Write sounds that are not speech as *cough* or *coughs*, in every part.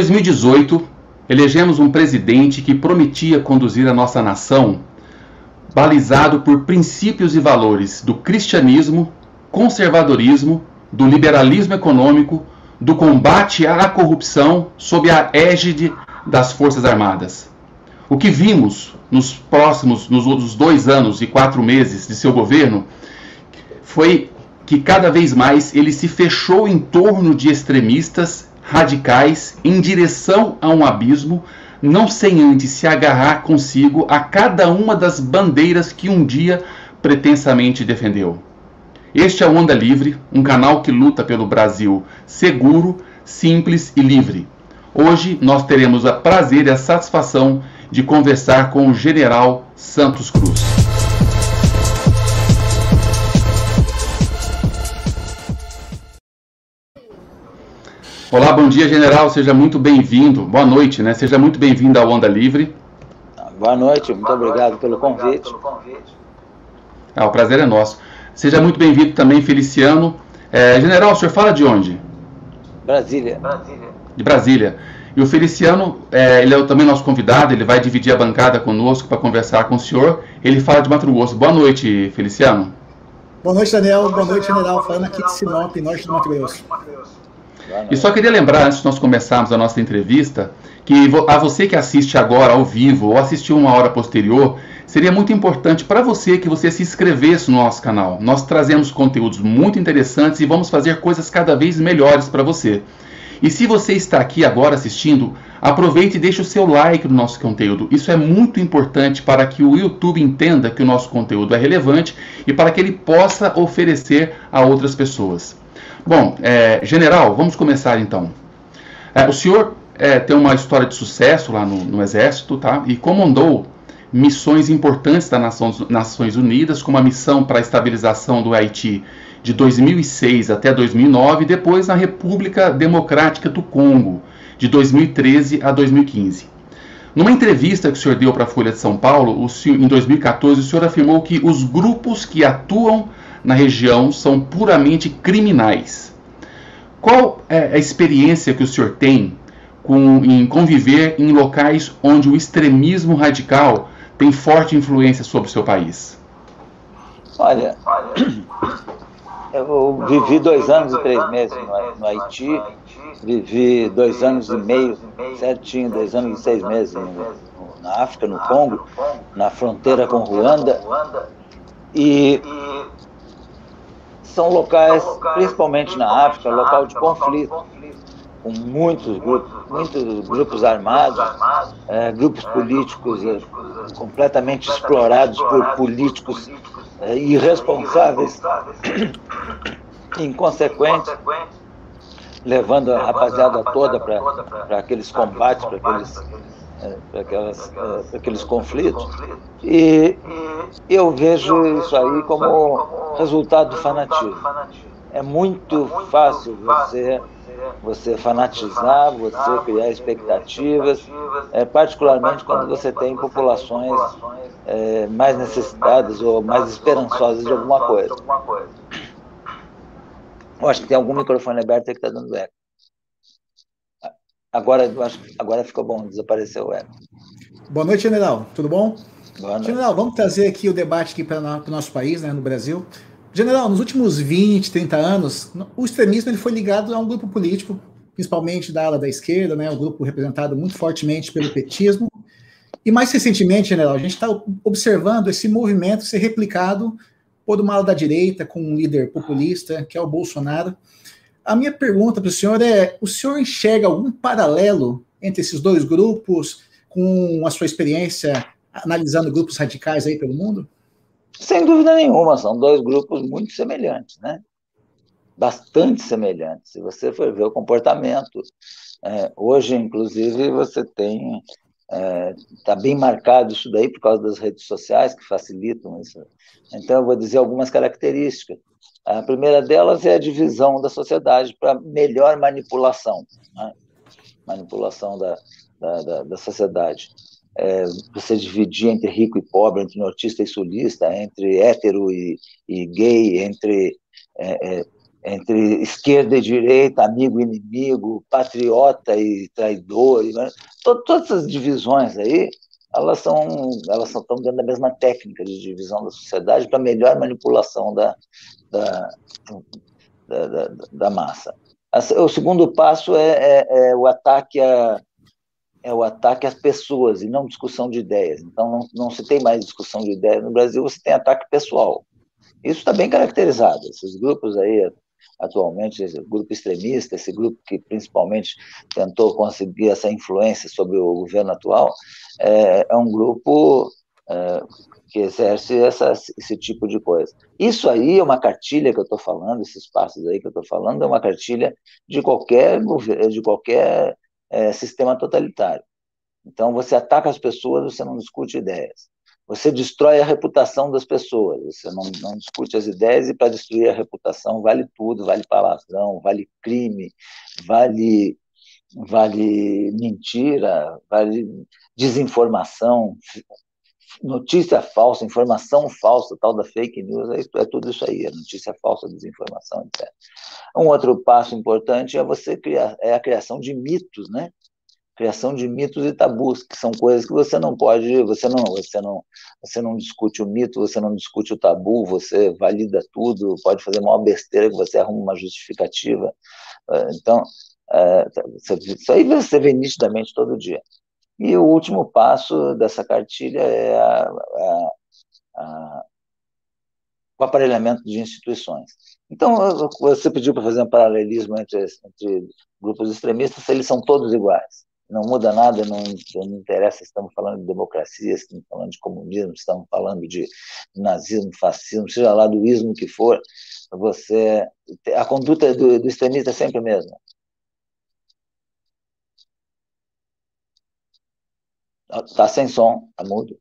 Em 2018, elegemos um presidente que prometia conduzir a nossa nação balizado por princípios e valores do cristianismo, conservadorismo, do liberalismo econômico, do combate à corrupção sob a égide das Forças Armadas. O que vimos nos próximos, nos outros dois anos e quatro meses de seu governo, foi que cada vez mais ele se fechou em torno de extremistas radicais em direção a um abismo, não sem antes se agarrar consigo a cada uma das bandeiras que um dia pretensamente defendeu. Este é o Onda Livre, um canal que luta pelo Brasil seguro, simples e livre. Hoje nós teremos o prazer e a satisfação de conversar com o General Santos Cruz. Olá, bom dia, General. Seja muito bem-vindo. Boa noite, né? Seja muito bem-vindo ao Onda Livre. Boa noite, muito obrigado pelo convite. Ah, o prazer é nosso. Seja muito bem-vindo também, Feliciano. É, general, o senhor fala de onde? Brasília. De Brasília. E o Feliciano, é, ele é também nosso convidado, ele vai dividir a bancada conosco para conversar com o senhor. Ele fala de Mato Grosso. Boa noite, Feliciano. Boa noite, Daniel. Boa noite, general. Falando aqui de Sinop, norte do Mato Grosso. E só queria lembrar, antes de nós começarmos a nossa entrevista, que a você que assiste agora ao vivo ou assistiu uma hora posterior, seria muito importante para você que você se inscrevesse no nosso canal. Nós trazemos conteúdos muito interessantes e vamos fazer coisas cada vez melhores para você. E se você está aqui agora assistindo, aproveite e deixe o seu like no nosso conteúdo. Isso é muito importante para que o YouTube entenda que o nosso conteúdo é relevante e para que ele possa oferecer a outras pessoas. Bom, é, general, vamos começar então. É, o senhor é, tem uma história de sucesso lá no, no, Exército, tá? E comandou missões importantes das Nações, Nações Unidas, como a missão para a estabilização do Haiti de 2006 até 2009, e depois na República Democrática do Congo, de 2013 a 2015. Numa entrevista que o senhor deu para a Folha de São Paulo, senhor, em 2014, o senhor afirmou que os grupos que atuam na região são puramente criminais. Qual é a experiência que o senhor tem com, em conviver em locais onde o extremismo radical tem forte influência sobre o seu país? Olha, eu vivi dois anos e três meses no, no Haiti, vivi dois anos e meio, certinho, dois anos e seis meses no, na África, no Congo, na fronteira com Ruanda, e são locais, principalmente na África, local de conflito, com muitos grupos, muitos grupos armados, é, grupos políticos é, completamente explorados por políticos é, irresponsáveis, *coughs* inconsequentes, levando a rapaziada toda para aqueles combates, para aqueles é, aquelas, é, para aqueles conflitos. E eu vejo isso aí como resultado do fanatismo. É muito fácil você você fanatizar, você criar expectativas, é, particularmente quando você tem populações é, mais necessitadas ou mais esperançosas de alguma coisa. Eu acho que tem algum microfone aberto aí que está dando eco. Agora, acho, agora ficou bom, desapareceu o eco. Boa noite, general. Tudo bom? Boa noite. General, vamos trazer aqui o debate aqui para o nosso país, né, no Brasil. General, nos últimos 20, 30 anos, o extremismo ele foi ligado a um grupo político, principalmente da ala da esquerda, né, um grupo representado muito fortemente pelo petismo. E mais recentemente, general, a gente está observando esse movimento ser replicado por uma ala da direita, com um líder populista, que é o Bolsonaro. A minha pergunta para o senhor é: o senhor enxerga algum paralelo entre esses dois grupos, com a sua experiência analisando grupos radicais aí pelo mundo? Sem dúvida nenhuma, são dois grupos muito semelhantes, né? Bastante semelhantes. Se você for ver o comportamento, é, hoje, inclusive, você tem está é, tá bem marcado isso daí por causa das redes sociais que facilitam isso. Então, eu vou dizer algumas características. A primeira delas é a divisão da sociedade para melhor manipulação, né? manipulação da, da, da, da sociedade. É, você dividir entre rico e pobre, entre nortista e sulista, entre hétero e, e gay, entre é, é, entre esquerda e direita, amigo e inimigo, patriota e traidor, né? todas essas divisões aí, elas são elas estão dentro da mesma técnica de divisão da sociedade para melhor manipulação da, da, da, da, da massa. O segundo passo é, é, é, o ataque a é o ataque às pessoas e não discussão de ideias. Então não, não se tem mais discussão de ideias no Brasil, você tem ataque pessoal. Isso está bem caracterizado. Esses grupos aí atualmente, esse grupo extremista, esse grupo que principalmente tentou conseguir essa influência sobre o governo atual, é, é um grupo é, que exerce essa, esse tipo de coisa. Isso aí é uma cartilha que eu estou falando, esses passos aí que eu estou falando, é uma cartilha de qualquer, de qualquer é, sistema totalitário. Então, você ataca as pessoas, você não discute ideias. Você destrói a reputação das pessoas, você não, não discute as ideias, e para destruir a reputação vale tudo, vale palavrão, vale crime, vale, vale mentira, vale desinformação, notícia falsa, informação falsa, tal da fake news, é, é tudo isso aí, é notícia falsa, desinformação, etc. Um outro passo importante é você criar, é a criação de mitos, né? Criação de mitos e tabus, que são coisas que você não pode, você não, você não, você não discute o mito, você não discute o tabu, você valida tudo, pode fazer uma besteira que você arruma uma justificativa. É, então, é, isso aí você vê nitidamente todo dia. E o último passo dessa cartilha é a, a, a, o aparelhamento de instituições. Então, você pediu para fazer um paralelismo entre, entre grupos extremistas, eles são todos iguais. Não muda nada, não, não interessa se estamos falando de democracia, se estamos falando de comunismo, se estamos falando de nazismo, fascismo, seja lá do ismo que for, você a conduta do, do extremista é sempre a mesma. Está sem som, está mudo.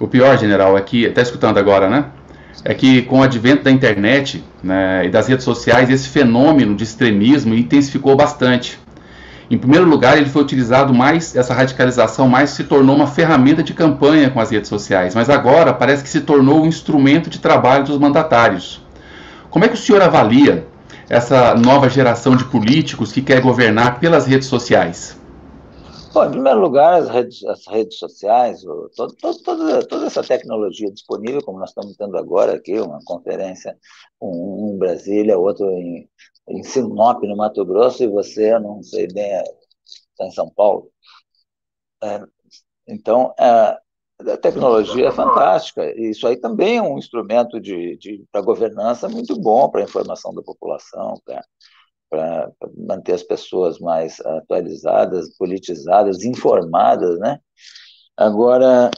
O pior, general, é que, está escutando agora, né? É que com o advento da internet né, e das redes sociais, esse fenômeno de extremismo intensificou bastante. Em primeiro lugar, ele foi utilizado mais, essa radicalização mais se tornou uma ferramenta de campanha com as redes sociais, mas agora parece que se tornou um instrumento de trabalho dos mandatários. Como é que o senhor avalia essa nova geração de políticos que quer governar pelas redes sociais? Bom, em primeiro lugar, as redes, as redes sociais, todo, todo, toda, toda essa tecnologia disponível, como nós estamos tendo agora aqui, uma conferência, um, um em Brasília, outro em, em Sinop, no Mato Grosso, e você, não sei bem, está em São Paulo. É, então, é, a tecnologia é fantástica. Isso aí também é um instrumento de, de para governança muito bom para a informação da população, para manter as pessoas mais atualizadas, politizadas, informadas, né? Agora,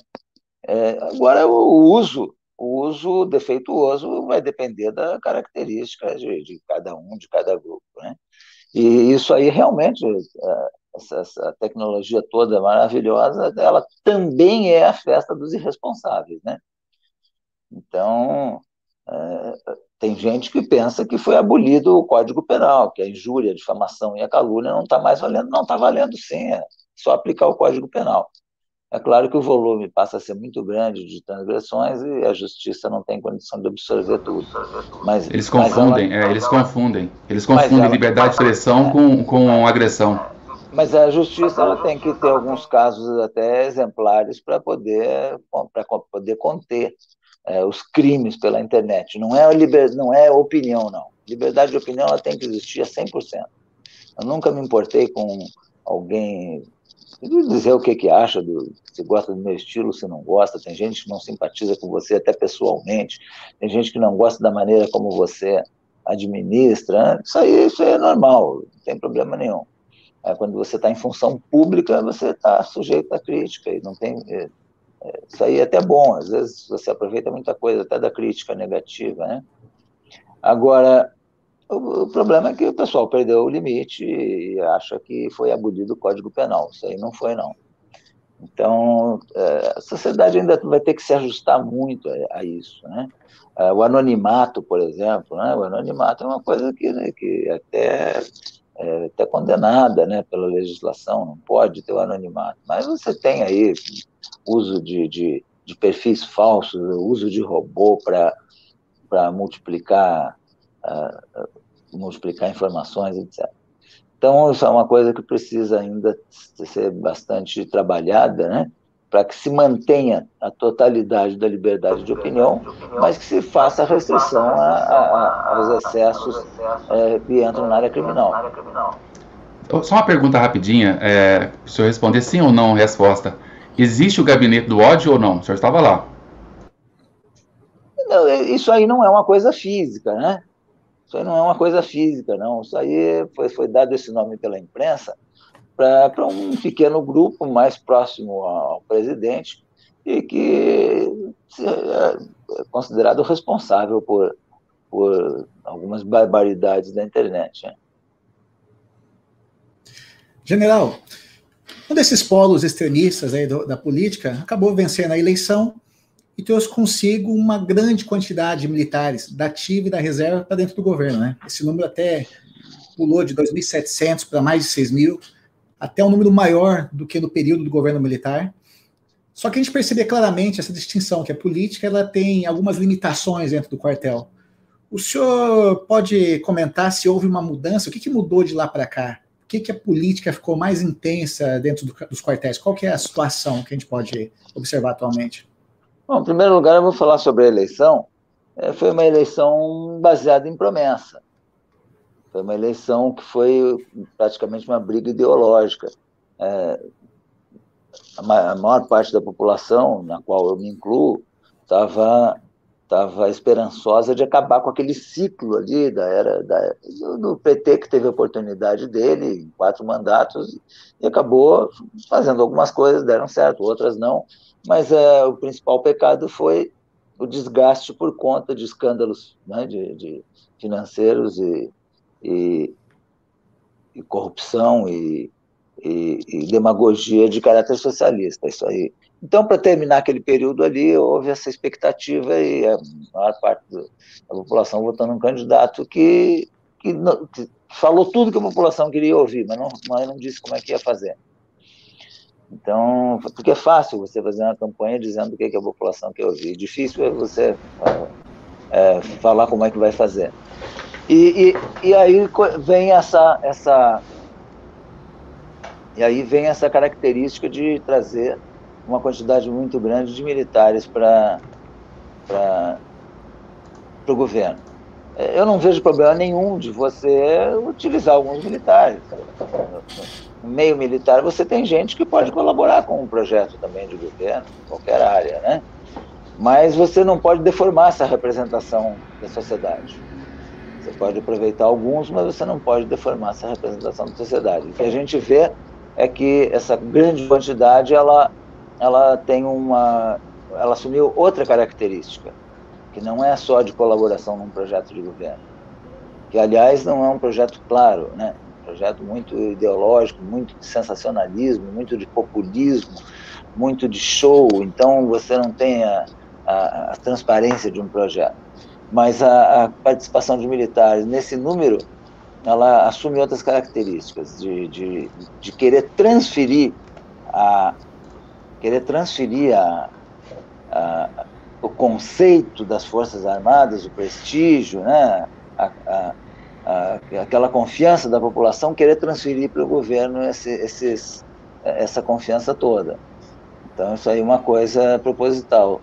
é, agora o uso, o uso defeituoso vai depender da característica de, de cada um, de cada grupo, né? E isso aí realmente é, essa, essa, tecnologia toda maravilhosa, ela também é a festa dos irresponsáveis, né? Então, é, tem gente que pensa que foi abolido o Código Penal, que a injúria, a difamação e a calúnia não está mais valendo. Não, está valendo sim, é só aplicar o Código Penal. É claro que o volume passa a ser muito grande de transgressões e a justiça não tem condição de absorver tudo. Mas, eles confundem, mas ela, é, eles confundem. Eles confundem ela, liberdade de expressão com, com agressão. Mas a justiça ela tem que ter alguns casos até exemplares para poder, para poder conter é, os crimes pela internet. Não é, liber, não é opinião, não. Liberdade de opinião ela tem que existir a 100%. Eu nunca me importei com alguém dizer o que, que acha, do, se gosta do meu estilo, se não gosta. Tem gente que não simpatiza com você até pessoalmente, tem gente que não gosta da maneira como você administra. Isso aí, isso aí é normal, não tem problema nenhum. É, quando você está em função pública, você está sujeito à crítica e não tem. Isso aí é até bom, às vezes você aproveita muita coisa, até da crítica negativa, né? Agora, o, o problema é que o pessoal perdeu o limite e acha que foi abolido o Código Penal. Isso aí não foi, não. Então, é, a sociedade ainda vai ter que se ajustar muito a, a isso, né? É, o anonimato, por exemplo, né? o anonimato é uma coisa que, né, que até é, até condenada né, pela legislação, não pode ter o anonimato. Mas você tem aí uso de, de, de perfis falsos, uso de robô para multiplicar, uh, multiplicar informações, etc. Então, isso é uma coisa que precisa ainda ser bastante trabalhada, né? para que se mantenha a totalidade da liberdade de opinião, mas que se faça restrição a, a, aos excessos é, que entram na área criminal. Só uma pergunta rapidinha, é, o senhor responder sim ou não resposta. Existe o gabinete do ódio ou não? O senhor estava lá. Não, é, isso aí não é uma coisa física, né? Isso aí não é uma coisa física, não. Isso aí foi, foi dado esse nome pela imprensa para um pequeno grupo mais próximo ao presidente e que é considerado responsável por, por algumas barbaridades da internet. Né? General, um desses polos extremistas aí do, da política acabou vencendo a eleição e trouxe consigo uma grande quantidade de militares da ativa e da reserva para dentro do governo. Né? Esse número até pulou de 2.700 para mais de 6 mil, até um número maior do que no período do governo militar. Só que a gente percebe claramente essa distinção, que a política ela tem algumas limitações dentro do quartel. O senhor pode comentar se houve uma mudança? O que, que mudou de lá para cá? Que, que a política ficou mais intensa dentro do, dos quartéis? Qual que é a situação que a gente pode observar atualmente? Bom, em primeiro lugar, eu vou falar sobre a eleição. É, foi uma eleição baseada em promessa. Foi uma eleição que foi praticamente uma briga ideológica. É, a maior parte da população, na qual eu me incluo, estava estava esperançosa de acabar com aquele ciclo ali da era da, do PT que teve a oportunidade dele em quatro mandatos e acabou fazendo algumas coisas deram certo outras não. Mas é, o principal pecado foi o desgaste por conta de escândalos né, de, de financeiros e, e, e corrupção e, e, demagogia de caráter socialista. Isso aí então, para terminar aquele período ali, houve essa expectativa e a maior parte da população votando um candidato que, que, não, que, falou tudo que a população queria ouvir, mas não, mas não disse como é que ia fazer. Então, porque é fácil você fazer uma campanha dizendo o que, que a população quer ouvir, difícil é você é, falar como é que vai fazer. E, e, e aí vem essa, essa e aí vem essa característica de trazer uma quantidade muito grande de militares para o governo. É, eu não vejo problema nenhum de você utilizar alguns militares. No meio militar, você tem gente que pode colaborar com um projeto também de governo, qualquer área, né? Mas você não pode deformar essa representação da sociedade. Você pode aproveitar alguns, mas você não pode deformar essa representação da sociedade. O que a gente vê é que essa grande quantidade ela ela tem uma, ela assumiu outra característica, que não é só de colaboração num projeto de governo, que aliás não é um projeto claro, né? Um projeto muito ideológico, muito de sensacionalismo, muito de populismo, muito de show. Então você não tem a, a, a transparência de um projeto, mas a, a participação de militares nesse número ela assume outras características de, de, de querer transferir a, querer transferir a, a, o conceito das Forças Armadas, o prestígio, né, a, aquela confiança da população, querer transferir para o governo esse, esses, essa confiança toda. Então, isso aí é uma coisa proposital.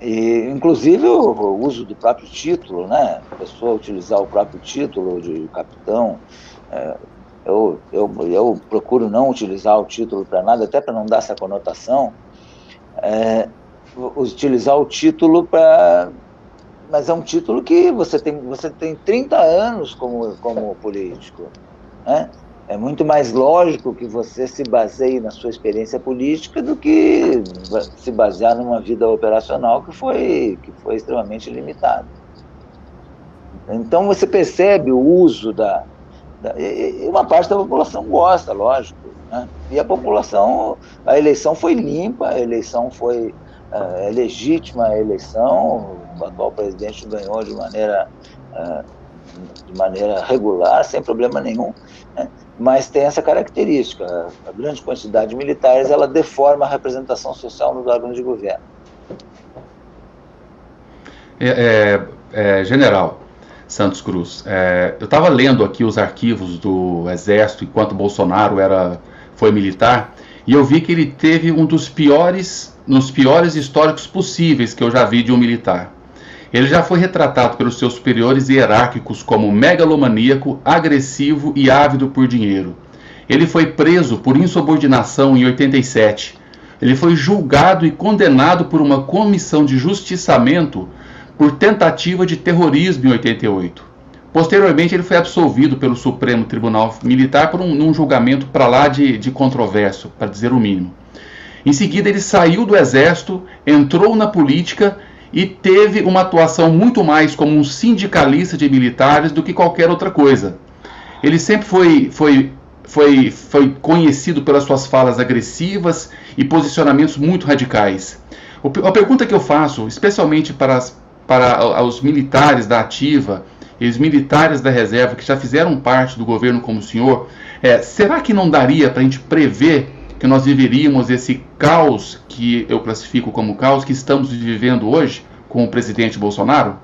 E, inclusive, o, o uso do próprio título, né? A pessoa utilizar o próprio título de capitão, é, eu, eu, eu procuro não utilizar o título para nada, até para não dar essa conotação, é, utilizar o título para. Mas é um título que você tem, você tem 30 anos como, como político. Né? É muito mais lógico que você se baseie na sua experiência política do que se basear numa vida operacional que foi, que foi extremamente limitada. Então você percebe o uso da, e uma parte da população gosta, lógico. Né? E a população, a eleição foi limpa, a eleição foi é, legítima, a eleição, o atual presidente ganhou de maneira, é, de maneira regular, sem problema nenhum. Né? Mas tem essa característica, a grande quantidade de militares, ela deforma a representação social nos órgãos de governo. É, é, é, general Santos Cruz, é, eu estava lendo aqui os arquivos do Exército enquanto Bolsonaro era foi militar e eu vi que ele teve um dos piores, nos piores históricos possíveis que eu já vi de um militar. Ele já foi retratado pelos seus superiores hierárquicos como megalomaníaco, agressivo e ávido por dinheiro. Ele foi preso por insubordinação em 87. Ele foi julgado e condenado por uma comissão de justiçamento por tentativa de terrorismo em 88. Posteriormente, ele foi absolvido pelo Supremo Tribunal Militar por um, um julgamento para lá de, de controverso, para dizer o mínimo. Em seguida, ele saiu do exército, entrou na política e teve uma atuação muito mais como um sindicalista de militares do que qualquer outra coisa. Ele sempre foi, foi, foi, foi conhecido pelas suas falas agressivas e posicionamentos muito radicais. A pergunta que eu faço, especialmente para, as, para os militares da ativa e os militares da reserva que já fizeram parte do governo como o senhor, é, será que não daria para a gente prever que nós viveríamos esse caos que eu classifico como caos que estamos vivendo hoje com o presidente Bolsonaro?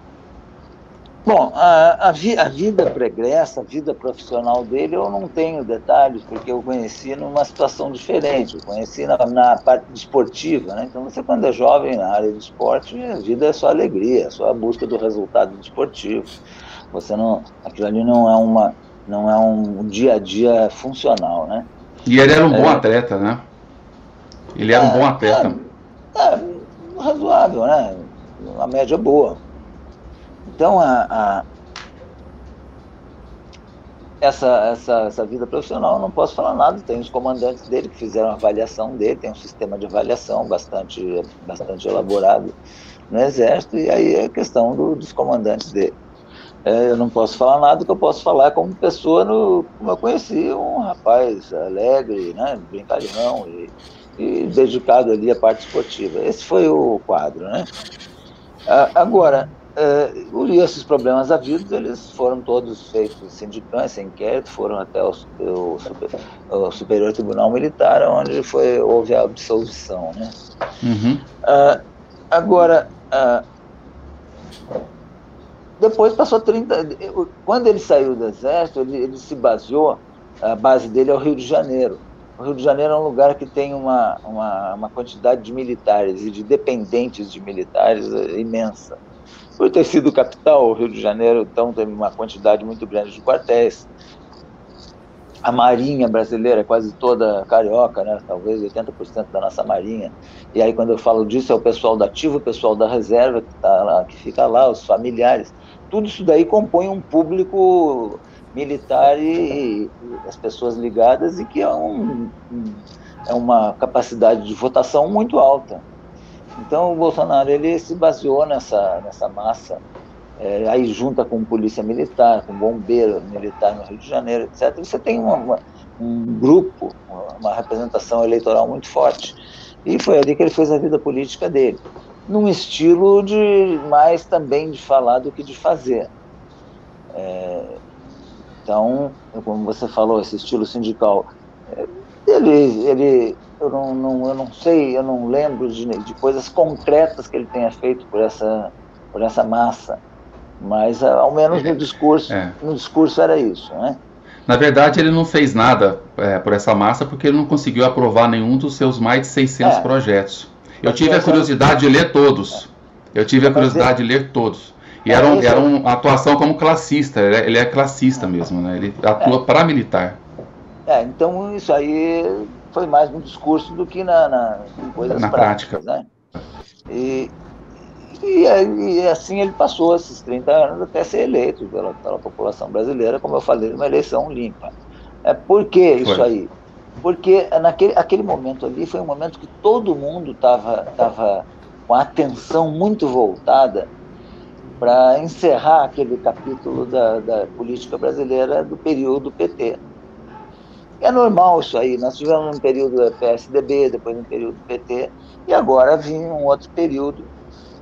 Bom, a, a, vi, a, vida pregressa, a vida profissional dele, eu não tenho detalhes, porque eu conheci numa situação diferente. Eu conheci na, na parte esportiva, né? Então, você, quando é jovem na área de esporte, a vida é só alegria, é só a busca do resultado esportivo. Você não, aquilo ali não é uma, não é um dia a dia funcional, né? E ele era um é, bom atleta, né? Ele era é, um bom atleta. É, é, razoável, né? Uma média boa. Então, a, a essa, essa, essa vida profissional, eu não posso falar nada. Tem os comandantes dele que fizeram a avaliação dele, tem um sistema de avaliação bastante, bastante elaborado no Exército, e aí é questão do, dos comandantes dele. É, eu não posso falar nada, o que eu posso falar como pessoa, no, como eu conheci, um rapaz alegre, né, brincalhão e, e dedicado ali à parte esportiva. Esse foi o quadro, né? Agora, é, esses problemas havidos, eles foram todos feitos sindicância, inquérito, foram até o, o, o, Superior Tribunal Militar, onde foi, houve a absolvição, né? Uhum. Uh, agora, uh, depois passou 30. Quando ele saiu do Exército, ele, ele se baseou, a base dele é o Rio de Janeiro. O Rio de Janeiro é um lugar que tem uma, uma, uma quantidade de militares e de dependentes de militares eh, imensa. Por ter sido capital, o Rio de Janeiro, então, tem uma quantidade muito grande de quartéis. A marinha brasileira é quase toda carioca, né? talvez 80% da nossa marinha. E aí, quando eu falo disso, é o pessoal da ativa, o pessoal da reserva que, tá lá, que fica lá, os familiares tudo isso daí compõe um público militar e, e as pessoas ligadas e que é, um, é uma capacidade de votação muito alta. Então o Bolsonaro ele se baseou nessa, nessa massa, é, aí junta com polícia militar, com bombeiro militar no Rio de Janeiro, etc. Você tem uma, uma, um grupo, uma representação eleitoral muito forte. E foi ali que ele fez a vida política dele num estilo de mais também de falar do que de fazer. É, então, como você falou, esse estilo sindical, é, ele, ele eu, não, não, eu não sei, eu não lembro de, de coisas concretas que ele tenha feito por essa, por essa massa, mas ao menos no discurso, é. no discurso era isso, né? Na verdade, ele não fez nada é, por essa massa porque ele não conseguiu aprovar nenhum dos seus mais de 600 é. projetos. Eu tive a curiosidade de ler todos. Eu tive a curiosidade de ler todos. E era, um, era uma atuação como classista, ele é, classista mesmo, né? Ele atua é. para militar. É, então isso aí foi mais um discurso do que na, na em coisas na prática. Né? E, e, e, assim ele passou esses 30 anos até ser eleito pela, pela população brasileira, como eu falei, uma eleição limpa. É, por que isso foi. aí? porque naquele aquele momento ali foi um momento que todo mundo estava tava com a atenção muito voltada para encerrar aquele capítulo da, da, política brasileira do período PT. É normal isso aí, nós tivemos um período PSDB, depois um período do PT, e agora vinha um outro período,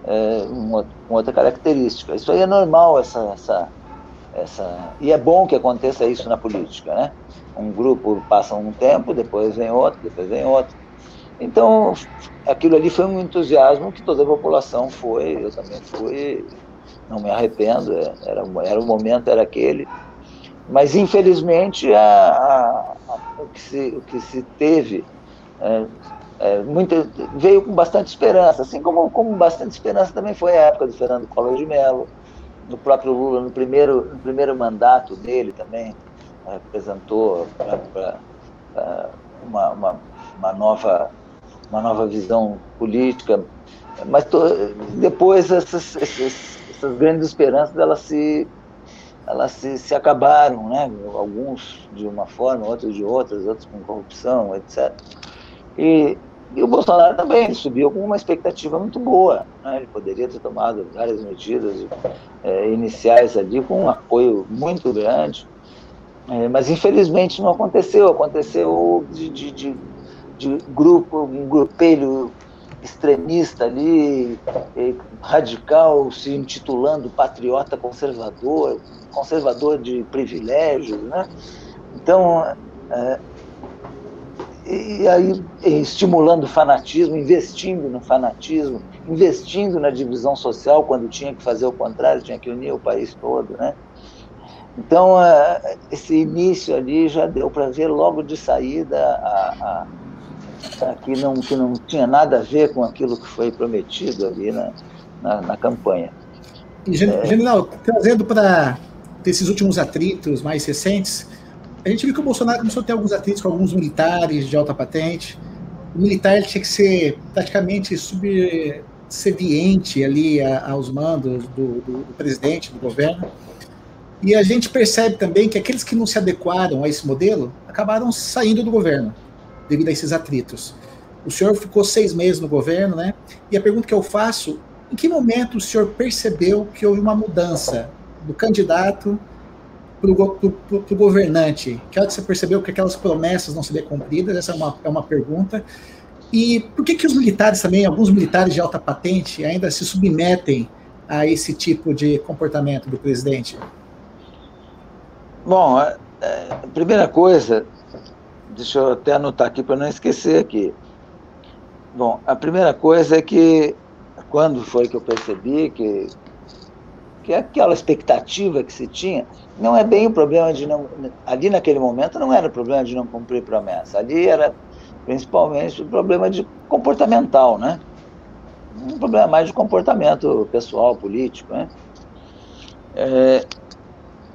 é, uma, uma outra característica. Isso aí é normal, essa, essa, essa, e é bom que aconteça isso na política, né? Um grupo passa um tempo, depois vem outro, depois vem outro. Então, aquilo ali foi um entusiasmo que toda a população foi, eu também fui, não me arrependo, é, era, era o momento, era aquele. Mas, infelizmente, a, a, a, o, que se, o que se teve é, é, muita, veio com bastante esperança, assim como, como bastante esperança também foi a época do Fernando Collor de Mello, no próprio Lula, no primeiro, no primeiro mandato dele também, apresentou uma, uma, uma, nova, uma nova visão política, mas to, depois essas, essas, essas, grandes esperanças elas se elas se, se acabaram, né? alguns de uma forma, outros de outras, outros com corrupção, etc. E, e o Bolsonaro também subiu com uma expectativa muito boa. Né? Ele poderia ter tomado várias medidas é, iniciais ali com um apoio muito grande. É, mas infelizmente não aconteceu. Aconteceu de, de, de, de grupo, um grupelho extremista ali, radical, se intitulando patriota conservador, conservador de privilégios, né? Então, é, e aí estimulando o fanatismo, investindo no fanatismo, investindo na divisão social quando tinha que fazer o contrário, tinha que unir o país todo, né? Então, esse início ali já deu para ver logo de saída a, a, que, não, que não tinha nada a ver com aquilo que foi prometido ali na, na, na campanha. General, é... trazendo para esses últimos atritos mais recentes, a gente viu que o Bolsonaro começou a ter alguns atritos com alguns militares de alta patente. O militar tinha que ser praticamente subserviente ali aos mandos do, do, do presidente, do governo. E a gente percebe também que aqueles que não se adequaram a esse modelo acabaram saindo do governo devido a esses atritos. O senhor ficou seis meses no governo, né? E a pergunta que eu faço: em que momento o senhor percebeu que houve uma mudança do candidato para o governante? Que hora que você percebeu que aquelas promessas não seriam cumpridas? Essa é uma, é uma pergunta. E por que, que os militares também, alguns militares de alta patente, ainda se submetem a esse tipo de comportamento do presidente? Bom, a, a primeira coisa, deixa eu até anotar aqui para não esquecer aqui. Bom, a primeira coisa é que quando foi que eu percebi que, que aquela expectativa que se tinha não é bem o problema de não. Ali naquele momento não era o problema de não cumprir promessa, ali era principalmente o problema de comportamental, né? Um problema mais de comportamento pessoal, político, né? É,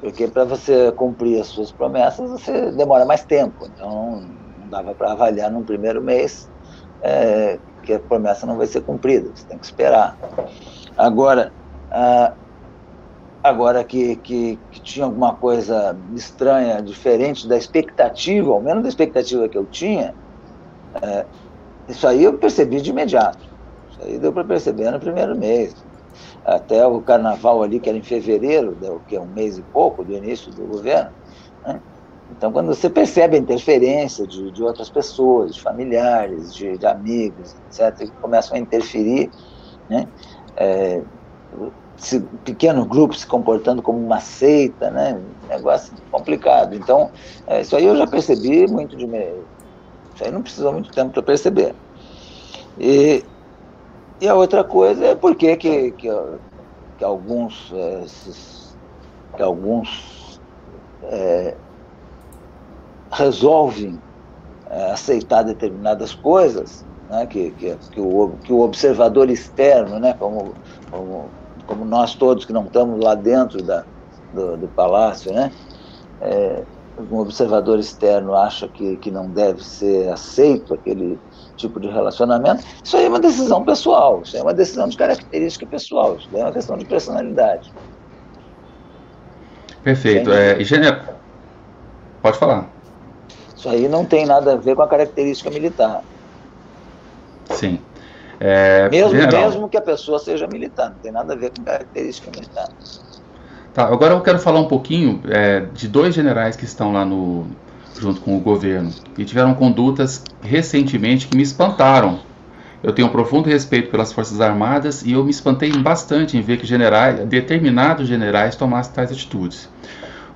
porque para você cumprir as suas promessas, você demora mais tempo. Então, não dava para avaliar num primeiro mês é, que a promessa não vai ser cumprida. Você tem que esperar. Agora, ah, agora que, que, que, tinha alguma coisa estranha, diferente da expectativa, ao menos da expectativa que eu tinha, é, isso aí eu percebi de imediato. Isso aí deu para perceber no primeiro mês até o carnaval ali, que era em fevereiro, que é um mês e pouco do início do governo. Né? Então, quando você percebe a interferência de, de outras pessoas, de familiares, de, de amigos, etc., que começam a interferir, né? É, se, pequenos grupos se comportando como uma seita, né? negócio complicado. Então, é, isso aí eu já percebi muito de Isso aí não precisou muito tempo para perceber. E, e a outra coisa é por que, que, que, alguns, é, esses, que alguns é, resolvem é, aceitar determinadas coisas, né, que, que, que, o, que o observador externo, né, como, como, como nós todos que não estamos lá dentro da, do, do palácio, né, é, um observador externo acha que, que não deve ser aceito aquele tipo de relacionamento, isso aí é uma decisão pessoal, isso aí é uma decisão de característica pessoal, isso é uma questão de personalidade. Perfeito. É, engenheiro, pode falar. Isso aí não tem nada a ver com a característica militar. Sim. É, mesmo, mesmo que a pessoa seja militar, não tem nada a ver com característica militar. Tá, agora eu quero falar um pouquinho é, de dois generais que estão lá no, junto com o governo e tiveram condutas recentemente que me espantaram. Eu tenho um profundo respeito pelas Forças Armadas e eu me espantei bastante em ver que generais, determinados generais tomassem tais atitudes.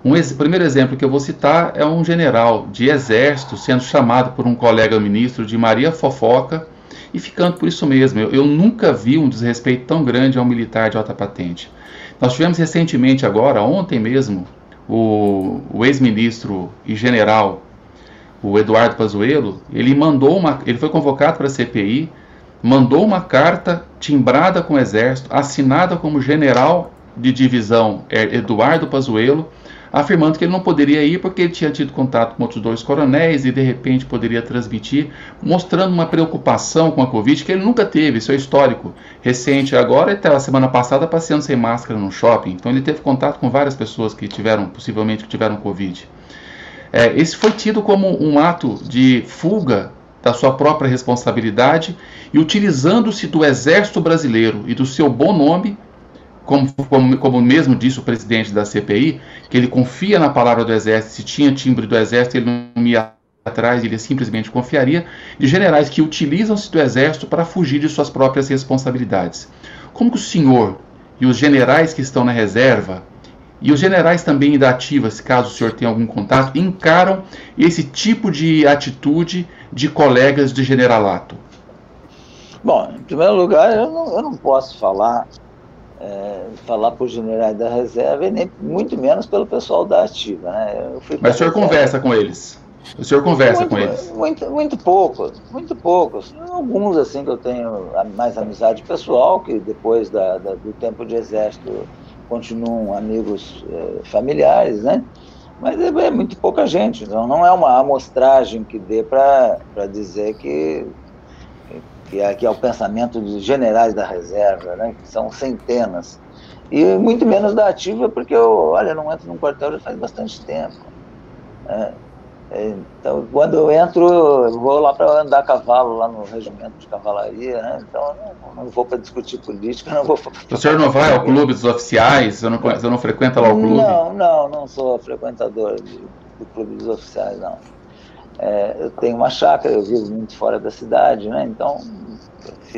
Um ex primeiro exemplo que eu vou citar é um general de exército sendo chamado por um colega ministro de Maria Fofoca e ficando por isso mesmo. Eu, eu nunca vi um desrespeito tão grande ao militar de alta patente. Nós tivemos recentemente agora, ontem mesmo, o, o ex-ministro e general, o Eduardo Pazuello, ele mandou uma, ele foi convocado para a CPI, mandou uma carta timbrada com o Exército, assinada como general de divisão é, Eduardo Pazuello, afirmando que ele não poderia ir porque ele tinha tido contato com outros dois coronéis e de repente poderia transmitir, mostrando uma preocupação com a Covid que ele nunca teve, isso é histórico. Recente agora, até a semana passada, passeando sem máscara no shopping. Então ele teve contato com várias pessoas que tiveram, possivelmente, que tiveram Covid. É, esse foi tido como um ato de fuga da sua própria responsabilidade e utilizando-se do exército brasileiro e do seu bom nome como, como, como, mesmo disse o presidente da CPI, que ele confia na palavra do Exército, se tinha timbre do Exército, ele não ia atrás, ele simplesmente confiaria, de generais que utilizam-se do Exército para fugir de suas próprias responsabilidades. Como que o senhor e os generais que estão na reserva, e os generais também da ativa, se caso o senhor tenha algum contato, encaram esse tipo de atitude de colegas de generalato? Bom, em primeiro lugar, eu não, eu não posso falar é, falar por generais da reserva e nem muito menos pelo pessoal da ativa. Né? Mas o senhor conversa com eles? O senhor conversa muito, com eles? Muito, muito poucos, muito poucos. Alguns assim que eu tenho mais amizade pessoal, que depois da, da, do tempo de exército continuam amigos é, familiares, né? Mas é, é, muito pouca gente, então não é uma amostragem que dê para dizer que que é, que é o pensamento dos generais da reserva, né, que são centenas. E muito menos da ativa, porque eu, olha, não entro num quartel já faz bastante tempo. Né. Então, quando eu entro, eu vou lá para andar a cavalo, lá no regimento de cavalaria, né? Então, não, não vou para discutir política, não vou. O senhor não vai ao clube dos oficiais? Você não, você não frequenta lá o clube? Não, não, não sou frequentador de, do clube dos oficiais, não. É, eu tenho uma chácara, eu vivo muito fora da cidade, né? Então,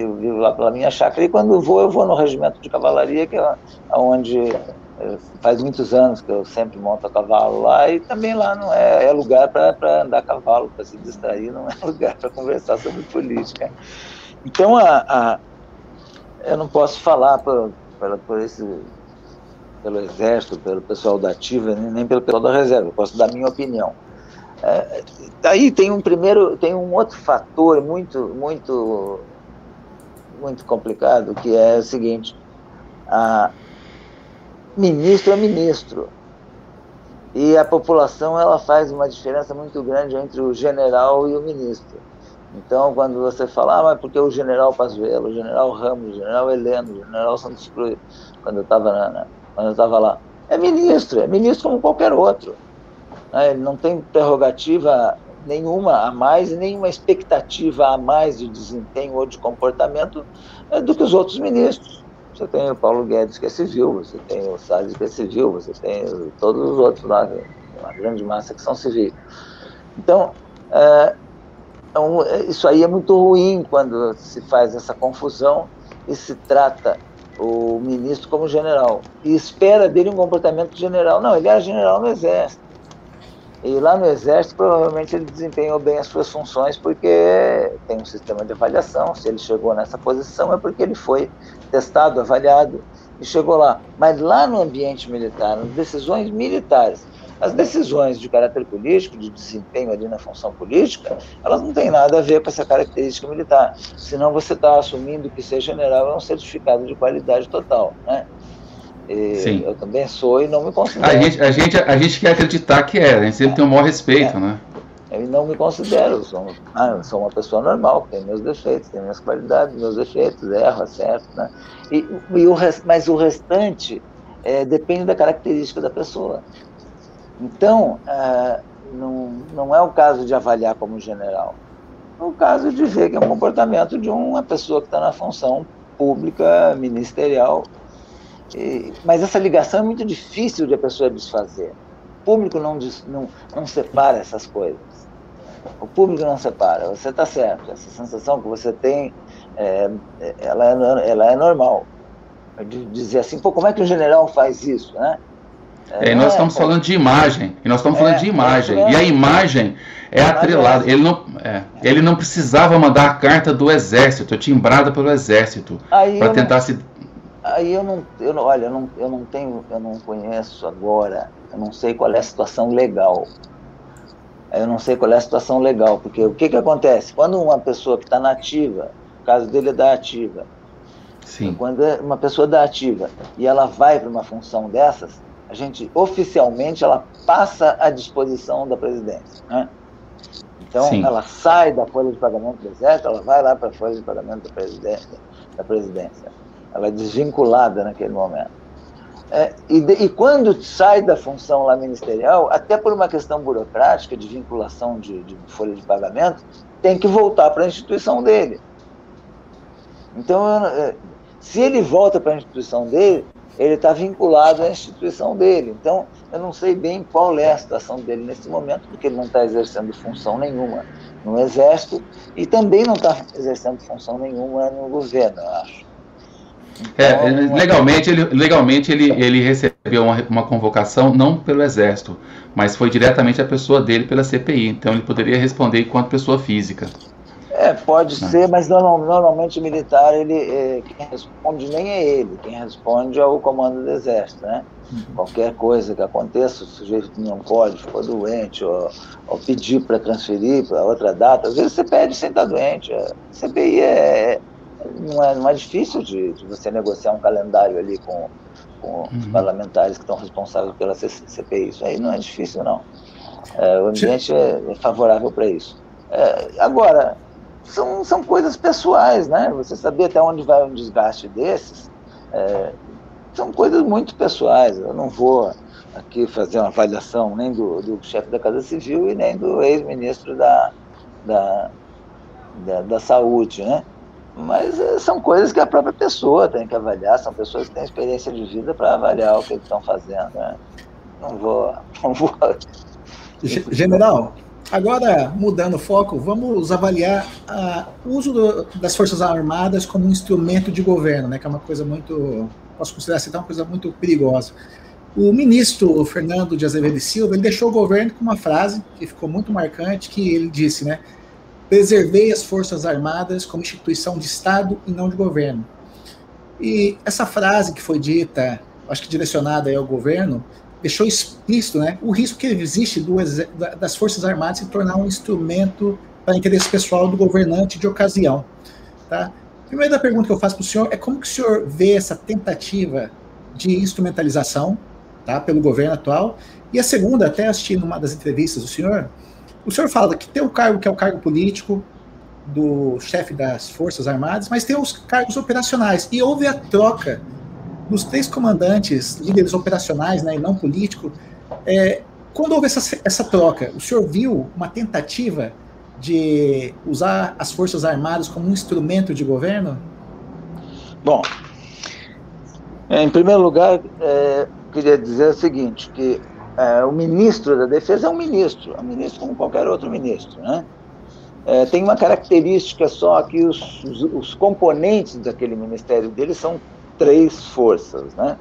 eu vivo lá pela minha chácara. E quando vou, eu vou no regimento de cavalaria, que é onde é, faz muitos anos que eu sempre monto a cavalo lá. E também lá não é, é lugar para andar a cavalo, para se distrair, não é *laughs* lugar para conversar sobre política. Então, a, a, eu não posso falar por, por, por esse pelo exército, pelo pessoal da ativa, nem pelo pessoal da reserva. Eu posso dar minha opinião. É, aí tem um primeiro, tem um outro fator muito, muito, muito complicado que é o seguinte: a ministro é ministro e a população ela faz uma diferença muito grande entre o general e o ministro. Então, quando você fala, ah, mas porque o general Pazuello, o general Ramos, o general Heleno, o general Santos Cruz, quando eu estava lá, é ministro, é ministro como qualquer outro. Né? Ele não tem prerrogativa nenhuma a mais nenhuma expectativa a mais de desempenho ou de comportamento é, do que os outros ministros. Você tem o Paulo Guedes, que é civil, você tem o Salles, que é civil, você tem todos os outros lá, uma grande massa que são civis. Então, é, é, isso aí é muito ruim quando se faz essa confusão e se trata o ministro como general e espera dele um comportamento general. Não, ele era general no Exército. E lá no Exército, provavelmente ele desempenhou bem as suas funções, porque tem um sistema de avaliação. Se ele chegou nessa posição, é porque ele foi testado, avaliado e chegou lá. Mas lá no ambiente militar, nas decisões militares, as decisões de caráter político, de desempenho ali na função política, elas não têm nada a ver com essa característica militar. Senão você está assumindo que ser general é um certificado de qualidade total. Né? Sim. Eu também sou e não me considero. A gente, a gente, a gente quer acreditar que é, a gente sempre é, tem o maior respeito, é. né? Eu não me considero, sou, ah, eu sou uma pessoa normal, tem meus defeitos, tem minhas qualidades, meus defeitos, erro, acerto, né? E, e o, mas o restante é, depende da característica da pessoa. Então, é, não, não é o caso de avaliar como general, é o caso de ver que é um comportamento de uma pessoa que está na função pública, ministerial, e, mas essa ligação é muito difícil de a pessoa desfazer. O público não, não, não separa essas coisas. O público não separa. Você está certo. Essa sensação que você tem, é, ela, é, ela é normal. De dizer assim, pô, como é que o general faz isso, né? É, nós é, estamos falando de imagem, e nós estamos falando de é, imagem, e a imagem é atrelada. Ele não, é, ele não precisava mandar a carta do exército, timbrada pelo exército, para tentar se Aí eu não, eu, olha, eu não, eu não tenho, eu não conheço agora, eu não sei qual é a situação legal. Eu não sei qual é a situação legal, porque o que, que acontece? Quando uma pessoa que está nativa, o caso dele é da ativa, Sim. quando é uma pessoa da ativa e ela vai para uma função dessas, a gente oficialmente ela passa à disposição da presidência. Né? Então Sim. ela sai da folha de pagamento do exército, ela vai lá para a folha de pagamento da presidência, da presidência. Ela é desvinculada naquele momento. É, e, de, e, quando sai da função lá ministerial, até por uma questão burocrática de vinculação de, de folha de pagamento, tem que voltar para a instituição dele. Então, é, se ele volta para a instituição dele, ele está vinculado à instituição dele. Então, eu não sei bem qual é a situação dele nesse momento, porque ele não está exercendo função nenhuma no Exército e também não está exercendo função nenhuma no governo, eu acho. É, é, legalmente, ele, legalmente ele, ele recebeu uma, uma convocação não pelo Exército, mas foi diretamente a pessoa dele pela CPI. Então ele poderia responder enquanto pessoa física. É, pode ser, mas normal, normalmente o militar, ele, é, quem responde nem é ele, quem responde é o comando do exército, né? Uhum. Qualquer coisa que aconteça, o sujeito não pode, ficou doente, ou, ou pedir para transferir para outra data, às vezes você pede sem estar doente. A CPI é, não é, não é difícil de, de você negociar um calendário ali com, com uhum. os parlamentares que estão responsáveis pela CPI. Isso aí não é difícil, não. É, o ambiente é, é favorável para isso. É, agora, são, são coisas pessoais, né? Você saber até onde vai um desgaste desses, é, são coisas muito pessoais. Eu não vou aqui fazer uma avaliação nem do, do chefe da Casa Civil e nem do ex-ministro da, da, da, da Saúde, né? Mas é, são coisas que a própria pessoa tem que avaliar, são pessoas que têm experiência de vida para avaliar o que estão fazendo. Né? Não vou. *laughs* Não vou... General, agora mudando o foco, vamos avaliar o uso do, das Forças Armadas como um instrumento de governo, né, que é uma coisa muito. Posso considerar assim, uma coisa muito perigosa. O ministro Fernando de Azevedo e Silva ele deixou o governo com uma frase que ficou muito marcante, que ele disse, né? Preservei as Forças Armadas como instituição de Estado e não de governo. E essa frase que foi dita, acho que direcionada ao governo, deixou explícito né, o risco que existe do, das Forças Armadas se tornar um instrumento para interesse pessoal do governante de ocasião. Tá? Primeira pergunta que eu faço para o senhor é como que o senhor vê essa tentativa de instrumentalização tá, pelo governo atual? E a segunda, até assistindo uma das entrevistas do senhor, o senhor fala que tem o cargo que é o cargo político do chefe das Forças Armadas, mas tem os cargos operacionais. E houve a troca dos três comandantes, líderes operacionais, né, e não político. É, quando houve essa, essa troca, o senhor viu uma tentativa de usar as Forças Armadas como um instrumento de governo? Bom, em primeiro lugar, é, queria dizer o seguinte, que é, o ministro da Defesa é um ministro, é um ministro como qualquer outro ministro, né? É, tem uma característica só que os, os, os, componentes daquele ministério dele são três forças, né?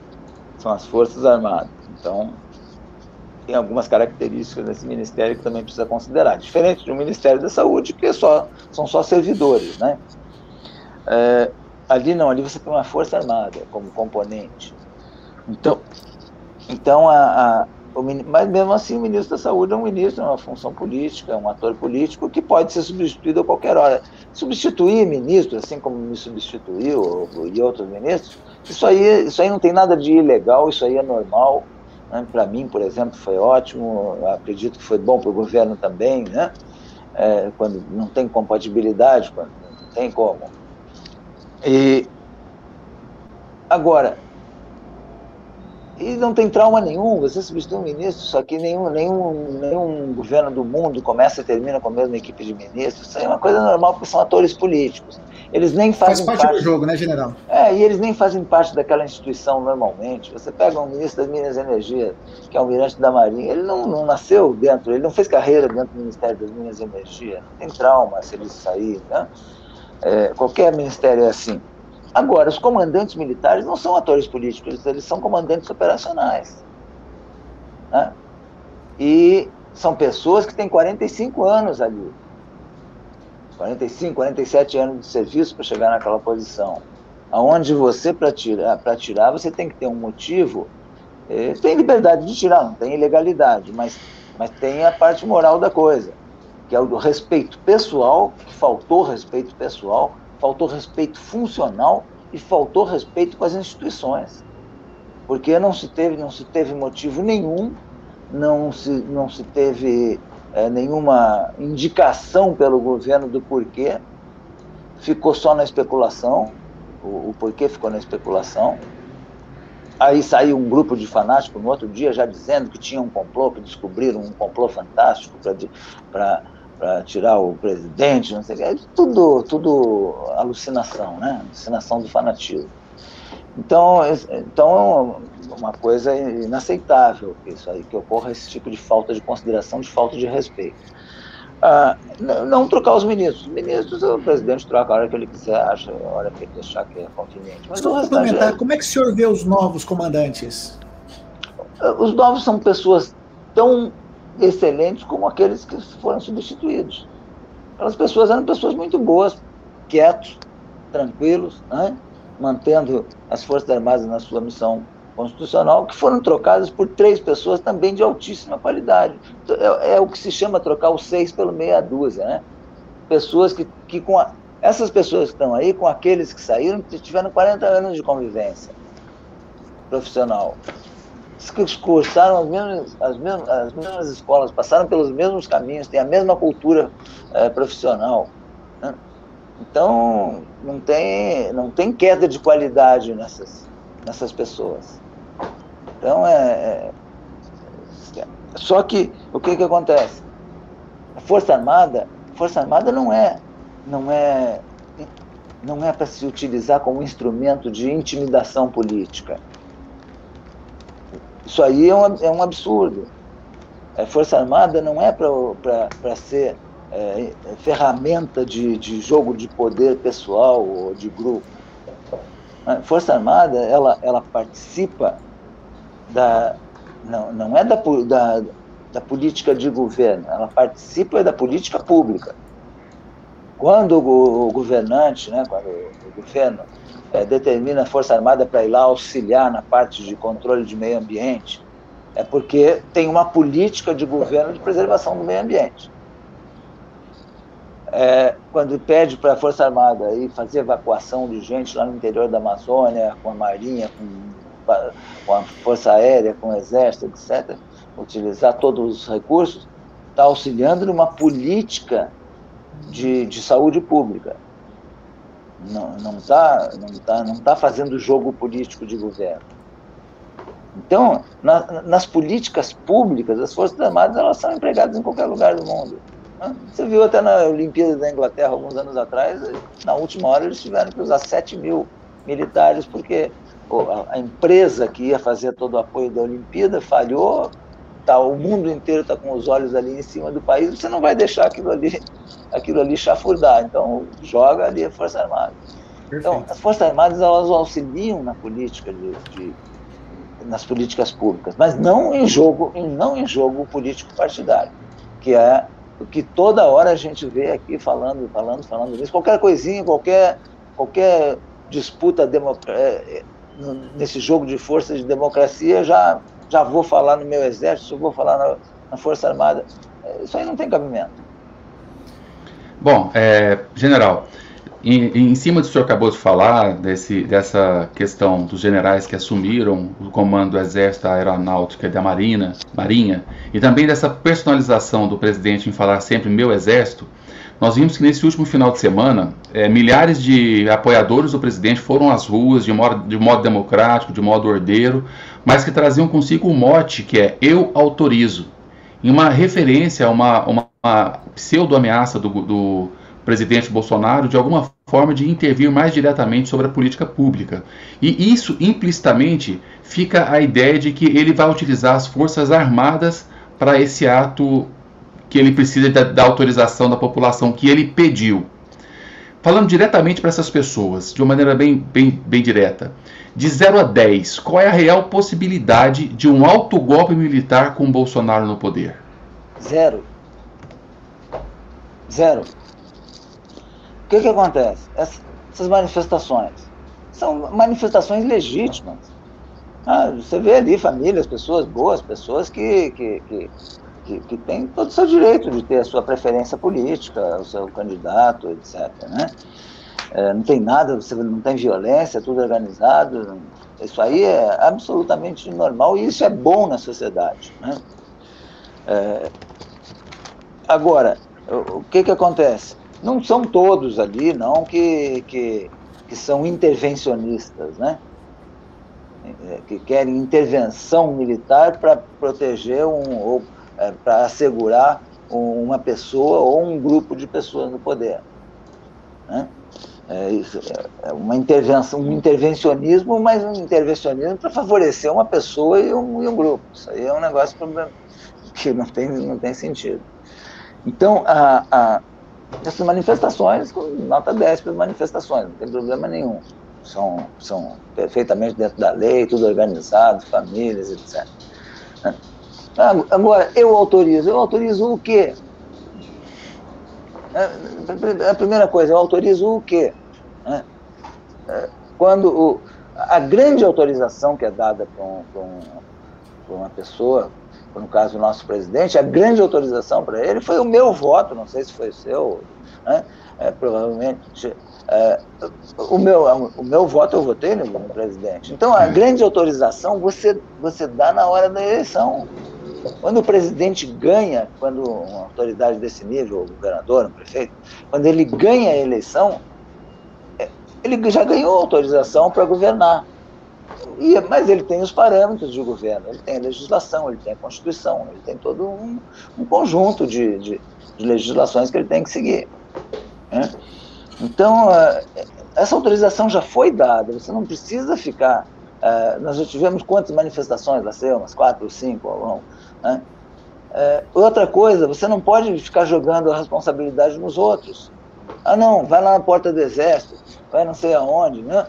São as forças armadas. Então tem algumas características desse ministério que também precisa considerar, diferente do Ministério da Saúde que é só são só servidores, né? É, ali não, ali você tem uma força armada como componente. Então, então a, a mas mesmo assim o ministro da Saúde é um ministro, é uma função política, é um ator político que pode ser substituído a qualquer hora. Substituir ministro, assim como me substituiu e outros ministros, isso aí, isso aí não tem nada de ilegal, isso aí é normal. Né? Para mim, por exemplo, foi ótimo, acredito que foi bom para o governo também, né? É, quando não tem compatibilidade, quando não tem como. E agora, e não tem trauma nenhum, você substitui um ministro, só que nenhum, nenhum, nenhum governo do mundo começa e termina com a mesma equipe de ministros. Isso aí é uma coisa normal, porque são atores políticos. Eles nem fazem Faz parte, parte do jogo, né, general? É, e eles nem fazem parte daquela instituição normalmente. Você pega um ministro das Minas e Energia, que é o almirante da Marinha, ele não, não nasceu dentro, ele não fez carreira dentro do Ministério das Minas e Energia. Não tem trauma se ele sair, né? É, qualquer ministério é assim. Agora, os comandantes militares não são atores políticos, eles são comandantes operacionais. Né? E são pessoas que têm 45 anos ali. 45, 47 anos de serviço para chegar naquela posição. Aonde você, para tirar, tirar, você tem que ter um motivo. É, tem liberdade de tirar, não tem ilegalidade, mas, mas tem a parte moral da coisa, que é o respeito pessoal, que faltou respeito pessoal, faltou respeito funcional e faltou respeito com as instituições. Porque não se teve, não se teve motivo nenhum, não se, não se teve é, nenhuma indicação pelo governo do porquê, ficou só na especulação, o, o porquê ficou na especulação. Aí saiu um grupo de fanáticos no outro dia já dizendo que tinha um complô, que descobriram um complô fantástico para tirar o presidente, não sei o que. É tudo, tudo alucinação, né? Alucinação do fanatismo. Então, então é uma coisa inaceitável isso aí, que ocorra esse tipo de falta de consideração, de falta de respeito. Ah, não trocar os ministros. Os ministros, o presidente troca a hora que ele quiser, acha, a hora que ele achar que é conveniente. Mas Só complementar, é... como é que o senhor vê os novos comandantes? Os novos são pessoas tão excelentes como aqueles que foram substituídos. Aquelas pessoas eram pessoas muito boas, quietos, tranquilos, né? mantendo as Forças Armadas na sua missão constitucional, que foram trocadas por três pessoas também de altíssima qualidade. É, é o que se chama trocar os seis pelo meia dúzia, né? Pessoas que, que com a, essas pessoas que estão aí, com aqueles que saíram, tiveram 40 anos de convivência profissional. Que cursaram as mesmas, as, mesmas, as mesmas escolas, passaram pelos mesmos caminhos, têm a mesma cultura é, profissional. Né? Então, não tem, não tem queda de qualidade nessas, nessas pessoas. Então, é, é, Só que, o que, que acontece? A Força Armada, Força Armada não é, não é, não é para se utilizar como instrumento de intimidação política. Isso aí é um, é um absurdo. A Força Armada não é para ser é, é, ferramenta de, de jogo de poder pessoal ou de grupo. A Força Armada, ela, ela participa da, não, não é da, da, da política de governo, ela participa da política pública. Quando o governante, né, quando o governo é, determina a Força Armada para ir lá auxiliar na parte de controle de meio ambiente, é porque tem uma política de governo de preservação do meio ambiente é, quando pede para a Força Armada ir fazer evacuação de gente lá no interior da Amazônia, com a Marinha, com, com a Força Aérea, com o Exército, etc., utilizar todos os recursos, está auxiliando numa política de, de saúde pública. Não está não tá, não tá fazendo jogo político de governo. Então, na, nas políticas públicas, as Forças Armadas elas são empregadas em qualquer lugar do mundo. Você viu até na Olimpíada da Inglaterra, alguns anos atrás, na última hora eles tiveram que usar 7 mil militares, porque a empresa que ia fazer todo o apoio da Olimpíada falhou, tá, o mundo inteiro está com os olhos ali em cima do país, você não vai deixar aquilo ali, aquilo ali chafurdar. Então, joga ali a Força Armada. Então, as Forças Armadas elas auxiliam na política de, de, nas políticas públicas, mas não em jogo, não em jogo político partidário, que é que toda hora a gente vê aqui falando, falando, falando disso. Qualquer coisinha, qualquer, qualquer disputa é, é, nesse jogo de forças de democracia, já, já vou falar no meu exército, vou falar na, na Força Armada. É, isso aí não tem cabimento. Bom, é, general, em, em, cima do senhor acabou de falar, desse, dessa questão dos generais que assumiram o comando do Exército, da Aeronáutica e da Marina, Marinha, e também dessa personalização do presidente em falar sempre meu Exército, nós vimos que nesse último final de semana, é, milhares de apoiadores do presidente foram às ruas de modo, de modo democrático, de modo ordeiro, mas que traziam consigo um mote que é eu autorizo, em uma referência a uma, uma, uma pseudo-ameaça do, do presidente Bolsonaro de alguma forma de intervir mais diretamente sobre a política pública. E isso implicitamente fica a ideia de que ele vai utilizar as forças armadas para esse ato que ele precisa da, da autorização da população que ele pediu. Falando diretamente para essas pessoas, de uma maneira bem, bem, bem direta, de 0 a 10, qual é a real possibilidade de um autogolpe militar com Bolsonaro no poder? Zero. Zero que, que acontece? Essas manifestações são manifestações legítimas. Ah, você vê ali famílias, pessoas boas, pessoas que, que, que, que, que têm todo o seu direito de ter a sua preferência política, o seu candidato, etc. Né? É, não tem nada, você não tem violência, é tudo organizado. Isso aí é absolutamente normal e isso é bom na sociedade. Né? É, agora, o que, que acontece? Não são todos ali, não, que, que, que são intervencionistas, né? É, que querem intervenção militar para proteger um, ou é, para assegurar uma pessoa ou um grupo de pessoas no poder. Né? É, é, é uma intervenção, um intervencionismo, mas um intervencionismo para favorecer uma pessoa e um, e um, grupo. Isso aí é um negócio que não tem, não tem sentido. Então, a, a, essas manifestações, nota 10 para as manifestações, não tem problema nenhum. São, são perfeitamente dentro da lei, tudo organizado, famílias, etc. Agora, eu autorizo. Eu autorizo o quê? É, a primeira coisa, eu autorizo o quê? É, é, quando o, a grande autorização que é dada para um, um, uma pessoa, no caso o nosso presidente, a grande autorização para ele foi o meu voto, não sei se foi o seu, né? é, provavelmente. É, o, meu, o meu voto eu votei no, presidente. Então, a grande autorização você, você dá na hora da eleição. Quando o presidente ganha, quando uma autoridade desse nível, o governador, o prefeito, quando ele ganha a eleição, é, ele já ganhou autorização para governar. E, mas ele tem os parâmetros de governo, ele tem a legislação, ele tem a Constituição, ele tem todo um, um conjunto de, de, de, legislações que ele tem que seguir. Né? Então, é, essa autorização já foi dada, você não precisa ficar. Uh, nós já tivemos quantas manifestações, lá sei, umas quatro ou cinco ao longo né? É, outra coisa, você não pode ficar jogando a responsabilidade nos outros. Ah, não, vai lá na porta do exército, vai não sei aonde, né?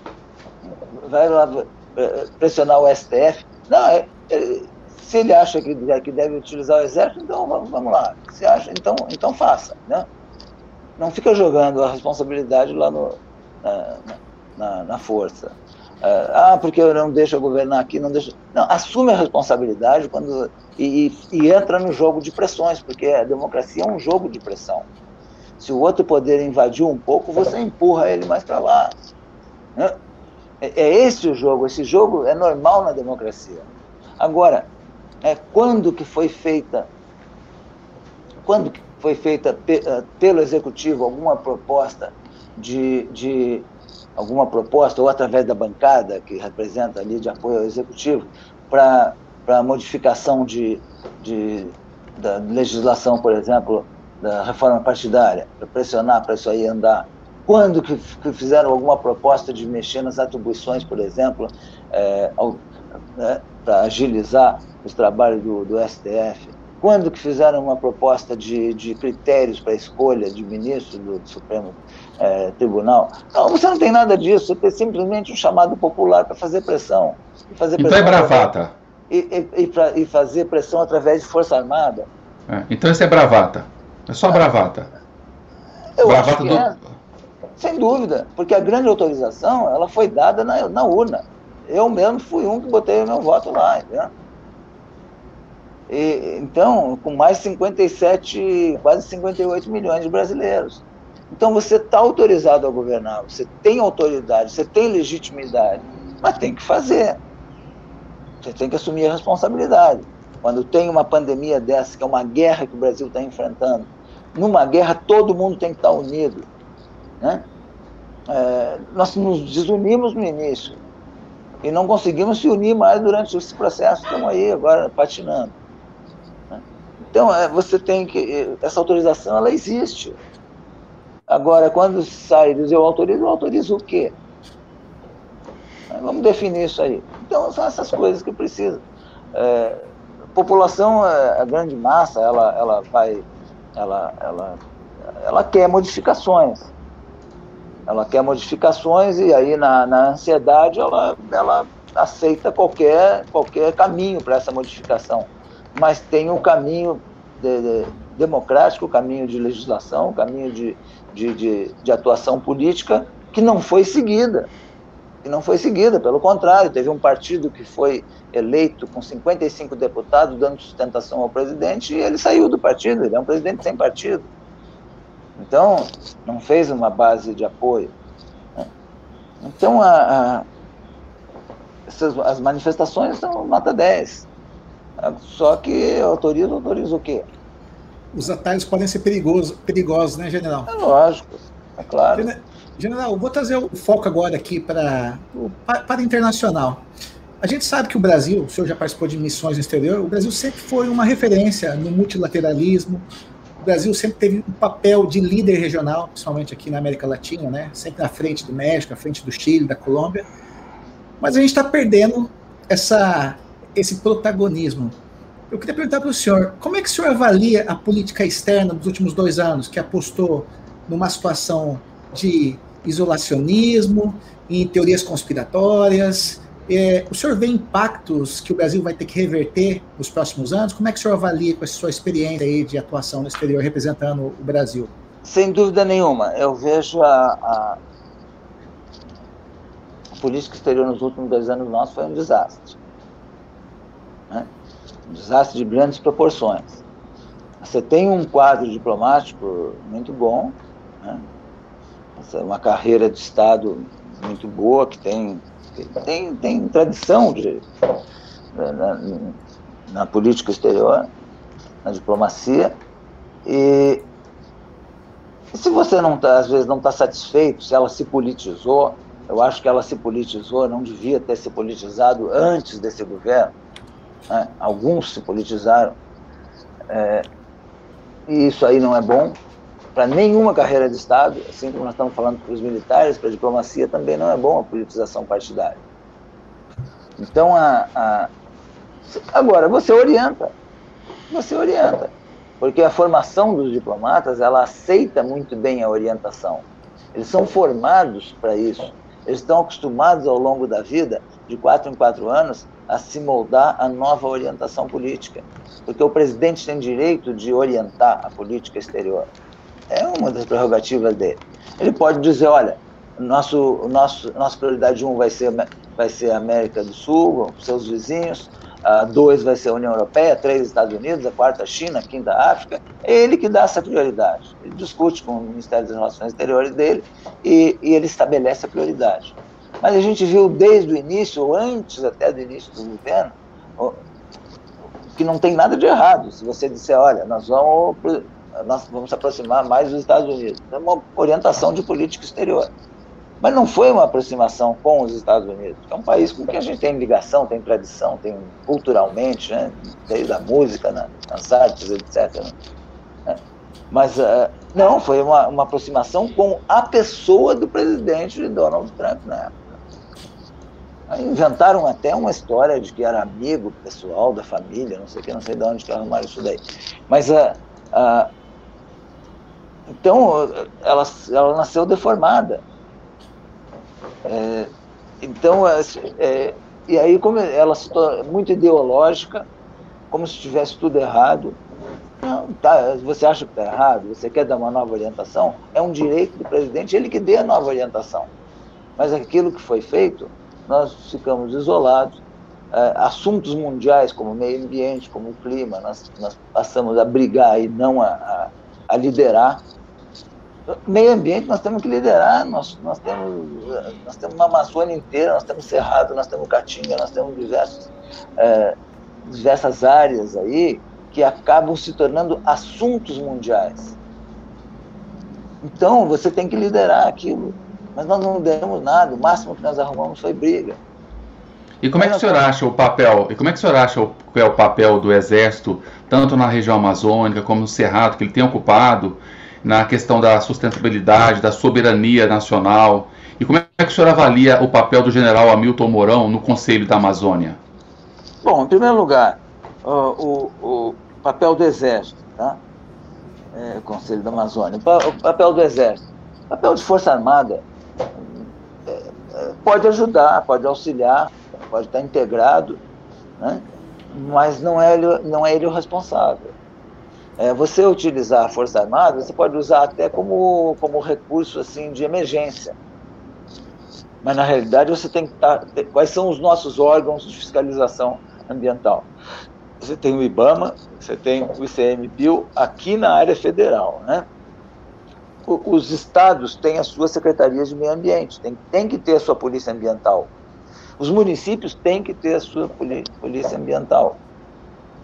vai lá é, pressionar o STF. Não, é, é, se ele acha que, deve utilizar o exército, então vamos, lá. Se acha, então, então faça. Né? Não fica jogando a responsabilidade lá no, na, na, na força. Ah, porque eu não deixo governar aqui, não deixa. Não, assume a responsabilidade quando e, e, entra no jogo de pressões, porque a democracia é um jogo de pressão. Se o outro poder invadiu um pouco, você empurra ele mais para lá. Né? É, é, esse o jogo. Esse jogo é normal na democracia. Agora, é, quando que foi feita, quando que foi feita eh, pelo executivo alguma proposta de, de alguma proposta, ou através da bancada, que representa ali de apoio ao executivo, para modificação de, de, da legislação, por exemplo, da reforma partidária, para pressionar para isso aí andar. Quando que, que, fizeram alguma proposta de mexer nas atribuições, por exemplo, é, né, para agilizar os trabalhos do, do STF? Quando que fizeram uma proposta de, de critérios para a escolha de ministro do, do Supremo é, Tribunal? Não, você não tem nada disso, você tem simplesmente um chamado popular para fazer pressão. Fazer então é bravata. E, e, e, pra, e, fazer pressão através de força armada. É, então isso é bravata. É só bravata. Eu bravata acho que do... é, sem dúvida, porque a grande autorização ela foi dada na, na urna. Eu mesmo fui um que botei o meu voto lá, entendeu? E, então, com mais 57, quase 58 milhões de brasileiros. Então você está autorizado a governar, você tem autoridade, você tem legitimidade, mas tem que fazer. Você tem que assumir a responsabilidade. Quando tem uma pandemia dessa, que é uma guerra que o Brasil está enfrentando, numa guerra todo mundo tem que estar unido. Né? É, nós nos desunimos no início e não conseguimos se unir mais durante esse processo, estamos aí agora patinando. Então, é, você tem que. Essa autorização, ela existe. Agora, quando sai diz eu autorizo, eu autorizo o quê? Vamos definir isso aí. Então, são essas coisas que precisam. É, população, é, a grande massa, ela, ela vai. Ela, ela, ela quer modificações. Ela quer modificações e aí, na, na ansiedade, ela, ela aceita qualquer, qualquer caminho para essa modificação mas tem um caminho de, de, democrático, o caminho de legislação, o caminho de, de, de, atuação política que não foi seguida. E não foi seguida, pelo contrário, teve um partido que foi eleito com 55 deputados dando sustentação ao presidente e ele saiu do partido, ele é um presidente sem partido. Então, não fez uma base de apoio. Né? Então, a, a, essas, as manifestações são nota 10. Só que autoriza, autoriza o quê? Os atalhos podem ser perigosos, perigosos né, general? É lógico, é claro. General, vou trazer o foco agora aqui para, para internacional. A gente sabe que o Brasil, o senhor já participou de missões no exterior, o Brasil sempre foi uma referência no multilateralismo, o Brasil sempre teve um papel de líder regional, principalmente aqui na América Latina, né? sempre na frente do México, à frente do Chile, da Colômbia, mas a gente está perdendo essa, esse protagonismo. Eu queria perguntar para o senhor, como é que o senhor avalia a política externa dos últimos dois anos, que apostou numa situação de isolacionismo, em teorias conspiratórias. É, o senhor vê impactos que o Brasil vai ter que reverter nos próximos anos? Como é que o senhor avalia com a sua experiência aí de atuação no exterior representando o Brasil? Sem dúvida nenhuma. Eu vejo a, a, política exterior nos últimos dois anos nossos foi um desastre. Né? Um desastre de grandes proporções. Você tem um quadro diplomático muito bom, né? Uma carreira de Estado muito boa, que tem, tem, tem tradição de, na, na política exterior, na diplomacia. E, e se você não tá, às vezes não está satisfeito, se ela se politizou, eu acho que ela se politizou, não devia ter se politizado antes desse governo. Né? Alguns se politizaram. É, e isso aí não é bom para nenhuma carreira de Estado, assim como nós estamos falando para os militares, para a diplomacia, também não é bom a politização partidária. Então, a, a... agora, você orienta, você orienta, porque a formação dos diplomatas, ela aceita muito bem a orientação. Eles são formados para isso. Eles estão acostumados ao longo da vida, de quatro em quatro anos, a se moldar a nova orientação política. Porque o presidente tem direito de orientar a política exterior. É uma das prerrogativas dele. Ele pode dizer, olha, nosso, nosso, nossa prioridade um vai ser, vai ser a América do Sul, seus vizinhos, a dois vai ser a União Europeia, três Estados Unidos, a quarta a China, a quinta a África. É ele que dá essa prioridade. Ele discute com o Ministério das Relações Exteriores dele e, e ele estabelece a prioridade. Mas a gente viu desde o início, ou antes até do início do governo, que não tem nada de errado. Se você disser, olha, nós vamos nós vamos aproximar mais dos Estados Unidos. É uma orientação de política exterior. Mas não foi uma aproximação com os Estados Unidos. É um país com que a gente tem ligação, tem tradição, tem culturalmente, né? desde a música, né? nas artes, etc. Né? Mas uh, não, foi uma, uma aproximação com a pessoa do presidente Donald Trump na época. Inventaram até uma história de que era amigo pessoal da família, não sei não sei de onde que arrumaram isso daí. Mas uh, uh, então, ela, ela nasceu deformada. É, então, é, é, e aí como ela se torna muito ideológica, como se tivesse tudo errado. Não, tá, você acha que está errado? Você quer dar uma nova orientação? É um direito do presidente, ele que dê a nova orientação. Mas aquilo que foi feito, nós ficamos isolados. É, assuntos mundiais como meio ambiente, como o clima, nós, nós passamos a brigar e não a, a, a liderar meio ambiente nós temos que liderar, nós, nós, temos, nós temos uma Amazônia inteira, nós temos Cerrado, nós temos Caatinga, nós temos diversos, é, diversas áreas aí que acabam se tornando assuntos mundiais. Então você tem que liderar aquilo. Mas nós não demos nada, o máximo que nós arrumamos foi briga. E como é que o senhor acha o papel? E como é que o senhor acha o, é o papel do Exército, tanto na região amazônica como no Cerrado, que ele tem ocupado? Na questão da sustentabilidade, da soberania nacional? E como é que o senhor avalia o papel do general Hamilton Mourão no Conselho da Amazônia? Bom, em primeiro lugar, o, o papel do Exército, tá? É, Conselho da Amazônia. O papel do Exército. O papel de Força Armada é, é, pode ajudar, pode auxiliar, pode estar integrado, né? mas não é, ele, não é ele o responsável. É, você utilizar a Força Armada, você pode usar até como, como recurso assim de emergência. Mas na realidade você tem que estar. Tá, quais são os nossos órgãos de fiscalização ambiental? Você tem o IBAMA, você tem o ICMBio aqui na área federal, né? Os estados têm as suas secretarias de meio ambiente, tem, tem que ter a sua polícia ambiental. Os municípios têm que ter a sua polícia ambiental.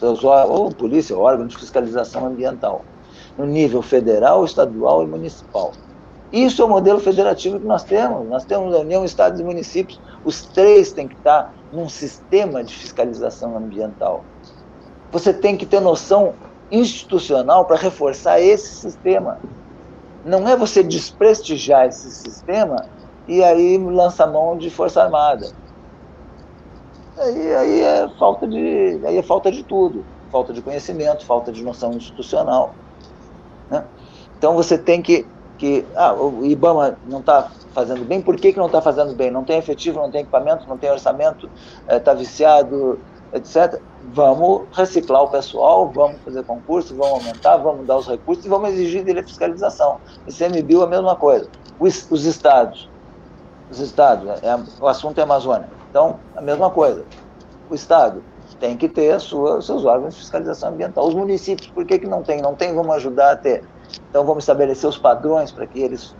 Ou polícia, órgão de fiscalização ambiental. No nível federal, estadual e municipal. Isso é o modelo federativo que nós temos. Nós temos a União, Estados e Municípios. Os três têm que estar num sistema de fiscalização ambiental. Você tem que ter noção institucional para reforçar esse sistema. Não é você desprestigiar esse sistema e aí lança mão de força armada. Aí, aí é falta de aí é falta de tudo, falta de conhecimento, falta de noção institucional. Né? Então você tem que que ah, o IBAMA não está fazendo bem, por que, que não está fazendo bem? Não tem efetivo, não tem equipamento, não tem orçamento, está eh, é, viciado, etc. Vamos reciclar o pessoal, vamos fazer concurso, vamos aumentar, vamos dar os recursos e vamos exigir dele a fiscalização. E CMBio é a mesma coisa. Os, os estados, os estados, é, o assunto é Amazônia. Então, a mesma coisa. O estado tem que ter sua, seus órgãos de fiscalização ambiental. Os municípios, por que, que não tem? Não tem, vamos ajudar a ter. Então vamos estabelecer os padrões para que eles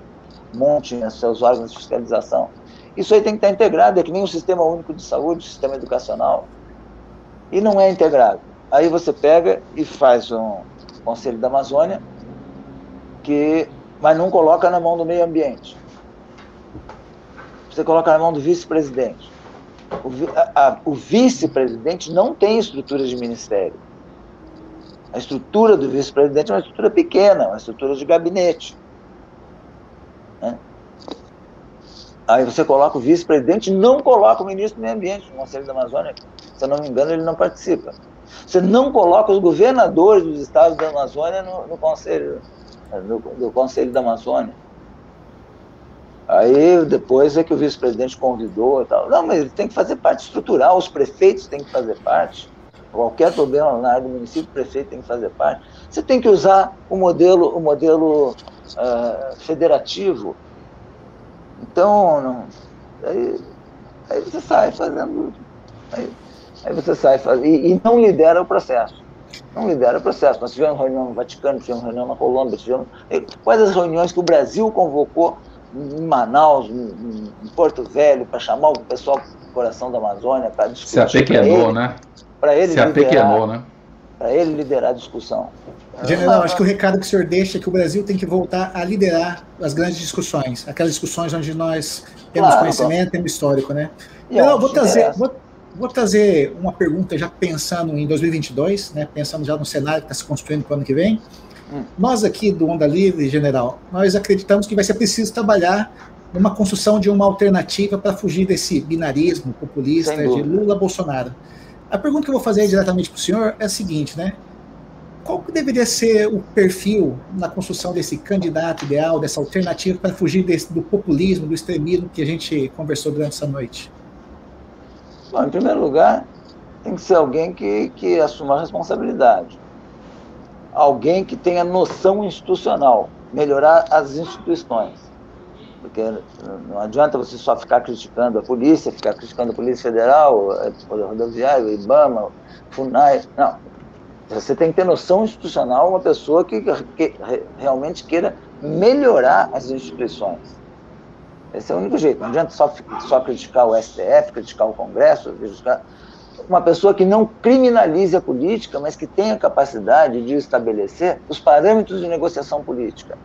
montem os seus órgãos de fiscalização. Isso aí tem que estar integrado, é que nem o Sistema Único de Saúde, o Sistema Educacional. E não é integrado. Aí você pega e faz um Conselho da Amazônia, que, mas não coloca na mão do meio ambiente. Você coloca na mão do vice-presidente. O, o vice-presidente não tem estrutura de ministério. A estrutura do vice-presidente é uma estrutura pequena, uma estrutura de gabinete. Né? Aí você coloca o vice-presidente, não coloca o ministro do Meio Ambiente no Conselho da Amazônia. Se eu não me engano, ele não participa. Você não coloca os governadores dos estados da Amazônia no, no Conselho, no, no Conselho da Amazônia. Aí depois é que o vice-presidente convidou e tal. Não, mas ele tem que fazer parte estrutural, os prefeitos têm que fazer parte. Qualquer problema na área do município, o prefeito tem que fazer parte. Você tem que usar o modelo, o modelo uh, federativo. Então, não, aí, aí, você sai fazendo. Aí, aí você sai fazendo. E, e, não lidera o processo. Não lidera o processo. Nós tivemos reunião no Vaticano, tivemos reunião na Colômbia, tivemos. Quais as reuniões que o Brasil convocou em Manaus, em, em Porto Velho, para chamar o pessoal do coração da Amazônia para discutir. Se apequenou, né? para ele Se liderar, né? Para ele liderar a discussão. General, acho que o recado que o senhor deixa é que o Brasil tem que voltar a liderar as grandes discussões, aquelas discussões onde nós temos claro, conhecimento, temos histórico, né? General, vou trazer, vou, vou, trazer uma pergunta já pensando em 2022, né? Pensando já no cenário que está se construindo para o ano que vem. Hum. Nós aqui do Onda Livre, General, nós acreditamos que vai ser preciso trabalhar numa construção de uma alternativa para fugir desse binarismo populista de Lula-Bolsonaro. A pergunta que eu vou fazer diretamente para o senhor é a seguinte, né? Qual que deveria ser o perfil na construção desse candidato ideal, dessa alternativa para fugir desse, do populismo, do extremismo que a gente conversou durante essa noite? Bom, em primeiro lugar, tem que ser alguém que, que assuma a responsabilidade. Alguém que tenha noção institucional, melhorar as instituições porque não adianta você só ficar criticando a polícia, ficar criticando a Polícia Federal, o Poder Rodoviário, o IBAMA, FUNAI. Não. Você tem que ter noção institucional, uma pessoa que, que realmente queira melhorar as instituições. Esse é o único jeito. Não adianta só, só criticar o STF, criticar o Congresso, criticar uma pessoa que não criminalize a política, mas que tenha capacidade de estabelecer os parâmetros de negociação política.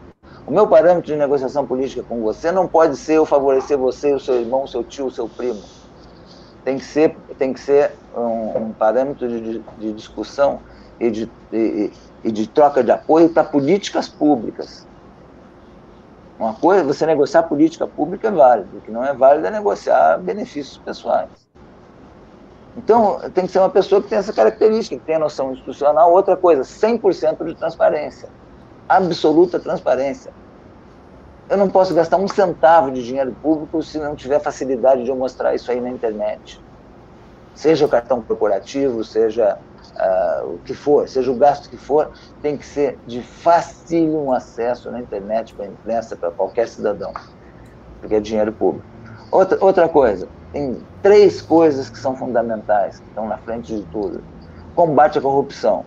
O meu parâmetro de negociação política com você não pode ser eu favorecer você, o seu irmão, o seu tio, o seu primo. Tem que ser, tem que ser um, um parâmetro de, de, discussão e de, e, e de troca de apoio para políticas públicas. Uma coisa, você negociar política pública é válido, o que não é válido é negociar benefícios pessoais. Então, tem que ser uma pessoa que tem essa característica, que tem a noção institucional. Outra coisa, 100% de transparência absoluta transparência. Eu não posso gastar um centavo de dinheiro público se não tiver facilidade de eu mostrar isso aí na internet. Seja o cartão corporativo, seja uh, o que for, seja o gasto que for, tem que ser de fácil acesso na internet para a imprensa, para qualquer cidadão, porque é dinheiro público. Outra, outra coisa, tem três coisas que são fundamentais, que estão na frente de tudo. Combate à corrupção.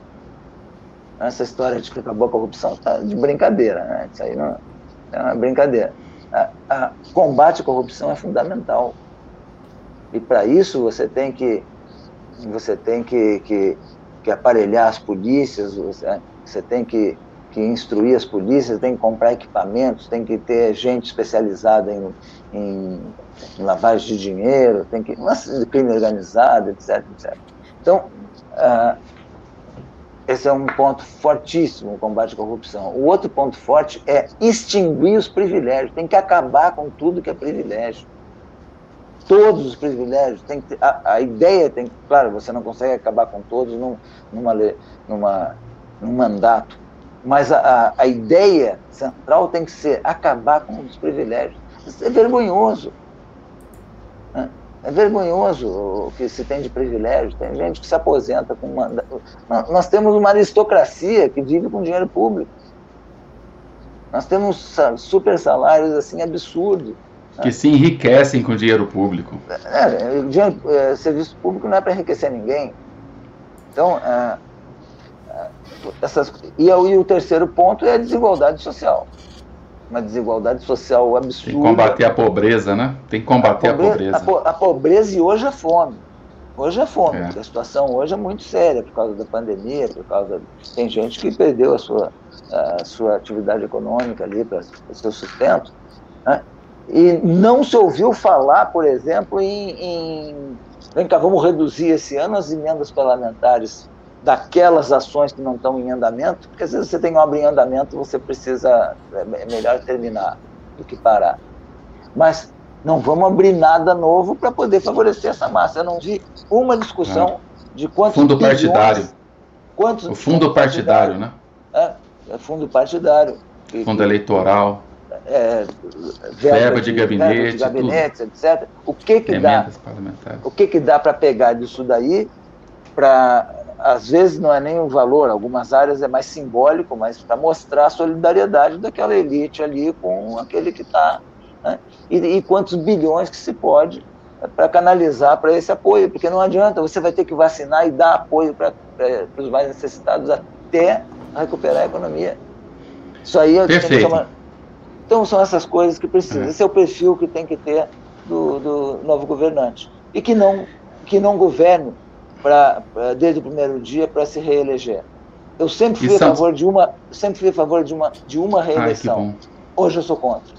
Essa história de que acabou a corrupção está de brincadeira, né? Isso aí não é uma brincadeira. A, a combate à corrupção é fundamental. E para isso você tem que você tem que, que, que aparelhar as polícias, você, você tem que, que instruir as polícias, tem que comprar equipamentos, tem que ter gente especializada em, em, em lavagem de dinheiro, tem que crime organizado, etc, etc. Então, uh, esse é um ponto fortíssimo, o combate à corrupção. O outro ponto forte é extinguir os privilégios. Tem que acabar com tudo que é privilégio. Todos os privilégios. Tem que, a, a ideia tem Claro, você não consegue acabar com todos num, numa, numa, num mandato. Mas a, a, a ideia central tem que ser acabar com os privilégios. Isso é vergonhoso. É vergonhoso o que se tem de privilégio. Tem gente que se aposenta com uma. Nós temos uma aristocracia que vive com dinheiro público. Nós temos super salários assim absurdos. Né? Que né? se enriquecem com dinheiro público. É, dinheiro, é, serviço público não é para enriquecer ninguém. Então, é, é essas, e, e o terceiro ponto é a desigualdade social uma desigualdade social absurda. Tem que combater a pobreza, né? Tem que combater a pobreza. A pobreza, a, a pobreza e hoje é fome. Hoje é fome, é. a situação hoje é muito séria por causa da pandemia, por causa. Tem gente que perdeu a sua, a sua atividade econômica ali para o seu sustento. Né? E não se ouviu falar, por exemplo, em, em. Vem cá, vamos reduzir esse ano as emendas parlamentares daquelas ações que não estão em andamento, porque às vezes você tem obra em andamento, você precisa, é melhor terminar do que parar. Mas não vamos abrir nada novo para poder favorecer essa massa. Eu não vi uma discussão é. de quantos fundo bilhões, partidário. Quantos o fundo partidário, partidário, né? É, é fundo partidário. Fundo eleitoral. É, verba, verba de, de gabinete, verba de gabinetes, etc. O que que dá? O que que dá para pegar disso daí para às vezes não é nem o valor, algumas áreas é mais simbólico, mas para mostrar a solidariedade daquela elite ali com aquele que está. Né? E, e, quantos bilhões que se pode é, para canalizar para esse apoio, porque não adianta, você vai ter que vacinar e dar apoio para os mais necessitados até recuperar a economia. Isso aí é Perfeito. Chamar... Então são essas coisas que precisam. É. Esse é o perfil que tem que ter do, do novo governante. E que não, que não governe pra, pra desde o primeiro dia para se reeleger. Eu sempre fui a favor de uma, sempre fui a favor de uma, de uma reeleição. Ai, Hoje eu sou contra.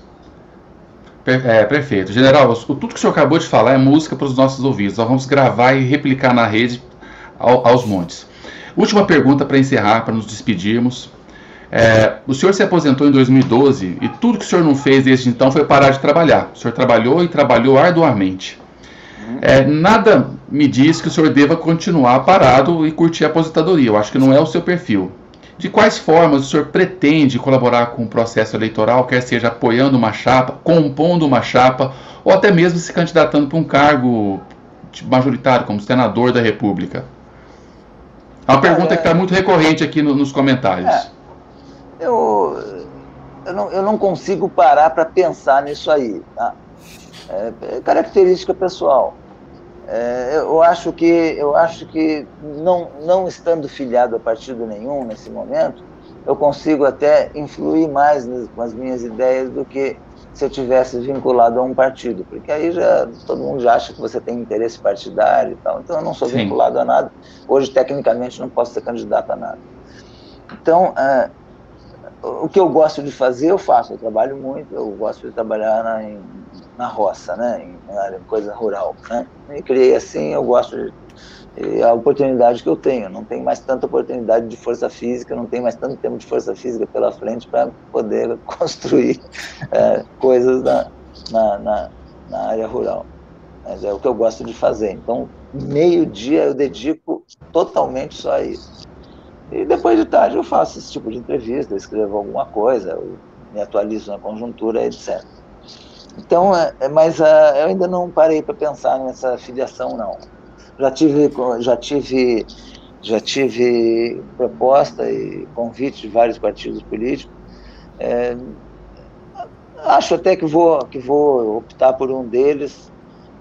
É, perfeito. General, tudo que o senhor acabou de falar é música para os nossos ouvidos. Nós vamos gravar e replicar na rede ao, aos montes. Última pergunta para encerrar, para nos despedirmos. É, o senhor se aposentou em 2012 e tudo que o senhor não fez desde então foi parar de trabalhar. O senhor trabalhou e trabalhou arduamente. É, nada me diz que o senhor deva continuar parado e curtir a aposentadoria. Eu acho que não é o seu perfil. De quais formas o senhor pretende colaborar com o processo eleitoral, quer seja apoiando uma chapa, compondo uma chapa, ou até mesmo se candidatando para um cargo majoritário, como senador da República? É uma pergunta que está muito recorrente aqui no, nos comentários. É, eu, eu, não, eu não consigo parar para pensar nisso aí. Tá? É, é característica pessoal. É, eu acho que eu acho que não não estando filiado a partido nenhum nesse momento, eu consigo até influir mais nas, com as minhas ideias do que se eu tivesse vinculado a um partido, porque aí já todo mundo já acha que você tem interesse partidário e tal. Então eu não sou Sim. vinculado a nada. Hoje tecnicamente não posso ser candidato a nada. Então é, o que eu gosto de fazer eu faço. Eu trabalho muito. Eu gosto de trabalhar na, em, na roça, né, em coisa rural, né. Me criei assim, eu gosto de a oportunidade que eu tenho. Não tenho mais tanta oportunidade de força física, não tenho mais tanto tempo de força física pela frente para poder *laughs* construir é, coisas na, na, na, na, área rural. Mas é o que eu gosto de fazer. Então, meio-dia eu dedico totalmente só a isso. E depois de tarde eu faço esse tipo de entrevista, escrevo alguma coisa, me atualizo na conjuntura, etc. Então, é, é, mas uh, eu ainda não parei para pensar nessa filiação, não. Já tive, já tive, já tive proposta e convite de vários partidos políticos. É, Acho até que vou, que vou optar por um deles,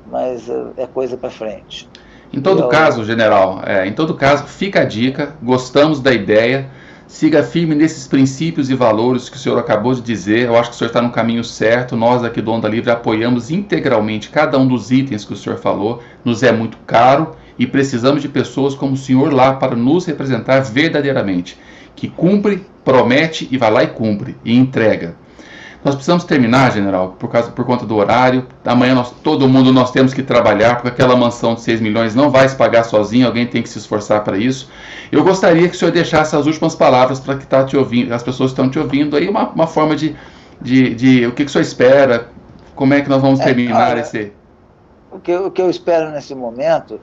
mas é, é coisa para frente. Em todo eu... caso, general, é, em todo caso, fica a dica, gostamos da ideia, siga firme nesses princípios e valores que o senhor acabou de dizer. Eu acho que o senhor está no caminho certo. Nós aqui do Onda Livre apoiamos integralmente cada um dos itens que o senhor falou. Nos é muito caro e precisamos de pessoas como o senhor lá para nos representar verdadeiramente, que cumpre, promete e vai lá e cumpre e entrega. Nós precisamos terminar, general, por, causa, por conta do horário. Amanhã nós, todo mundo nós temos que trabalhar, porque aquela mansão de 6 milhões não vai se pagar sozinho, alguém tem que se esforçar para isso. Eu gostaria que o senhor deixasse as últimas palavras para que tá te ouvindo, as pessoas que estão te ouvindo aí, uma, uma forma de, de, de, o que, que o senhor espera, como é que nós vamos é, terminar é, esse. O que, o que eu espero nesse momento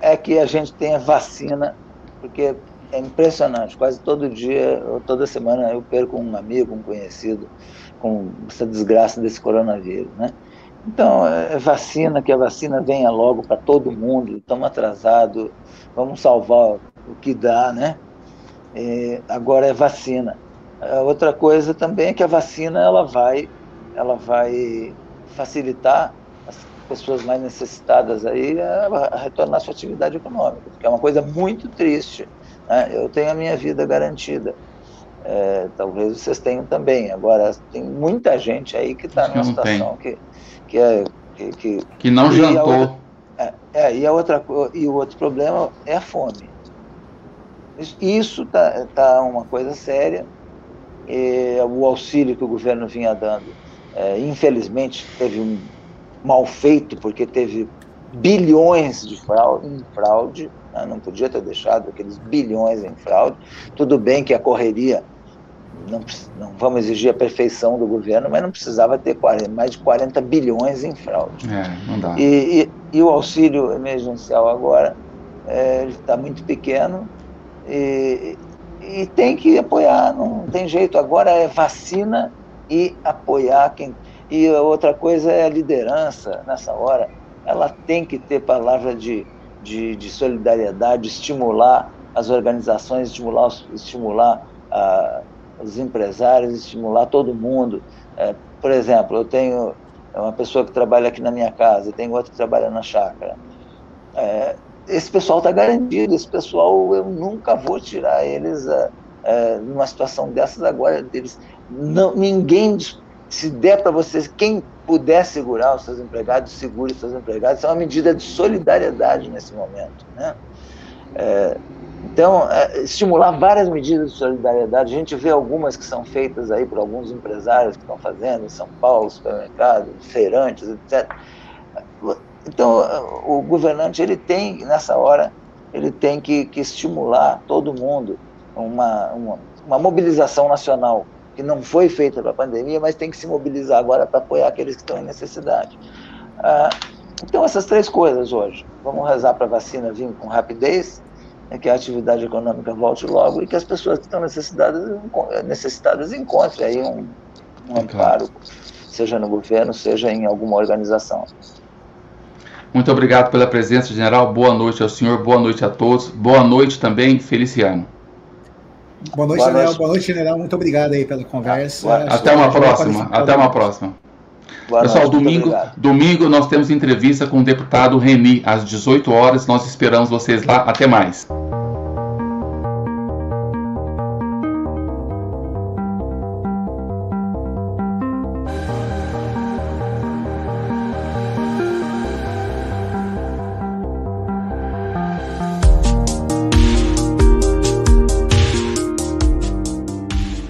é que a gente tenha vacina, porque é impressionante, quase todo dia, toda semana eu perco um amigo, um conhecido com essa desgraça desse coronavírus, né? Então, é vacina, que a vacina venha logo para todo mundo, estamos atrasados, vamos salvar o que dá, né? É, agora é vacina. A outra coisa também é que a vacina ela vai, ela vai facilitar as pessoas mais necessitadas aí a, retornar à sua atividade econômica, porque é uma coisa muito triste. Né? Eu tenho a minha vida garantida é, talvez vocês tenham também. Agora, tem muita gente aí que está numa situação que, que, é, que, que, que não jantou. Outra, é, é, e, a outra, e o outro problema é a fome. Isso está tá uma coisa séria. o auxílio que o governo vinha dando, é, infelizmente, teve um mal feito, porque teve bilhões de fraude, em fraude, né? não podia ter deixado aqueles bilhões em fraude. Tudo bem que a correria não, não vamos exigir a perfeição do governo, mas não precisava ter 40, mais de 40 bilhões em fraude. É, não dá. E, e, e o auxílio emergencial agora é, está muito pequeno e, e tem que apoiar, não tem jeito. Agora é vacina e apoiar quem. E outra coisa é a liderança nessa hora. Ela tem que ter palavra de, de, de solidariedade, estimular as organizações, estimular, estimular a os empresários, estimular todo mundo. É, por exemplo, eu tenho uma pessoa que trabalha aqui na minha casa, tem outro que trabalha na chácara. É, esse pessoal está garantido, esse pessoal eu nunca vou tirar eles é, é, numa situação dessas agora. Eles, não, ninguém, se der para vocês, quem puder segurar os seus empregados, segure os seus empregados. Isso é uma medida de solidariedade nesse momento. Né? É, então, é, estimular várias medidas de solidariedade. A gente vê algumas que são feitas aí por alguns empresários que estão fazendo em São Paulo, supermercados, feirantes, etc. Então, o governante ele tem nessa hora ele tem que, que estimular todo mundo uma, uma, uma, mobilização nacional que não foi feita para a pandemia, mas tem que se mobilizar agora para apoiar aqueles que estão em necessidade. Ah, então, essas três coisas hoje. Vamos rezar para a vacina vir com rapidez, né, que a atividade econômica volte logo e que as pessoas que estão necessitadas, necessitadas encontrem aí um, um amparo, seja no governo, seja em alguma organização. Muito obrigado pela presença, general. Boa noite ao senhor, boa noite a todos. Boa noite também, Feliciano. Boa noite, boa general. Noite. Boa noite, general. Muito obrigado aí pela conversa. Até uma próxima. Até uma próxima. Boa Pessoal, noite, domingo, domingo nós temos entrevista com o deputado Reni às 18 horas. Nós esperamos vocês lá. Até mais.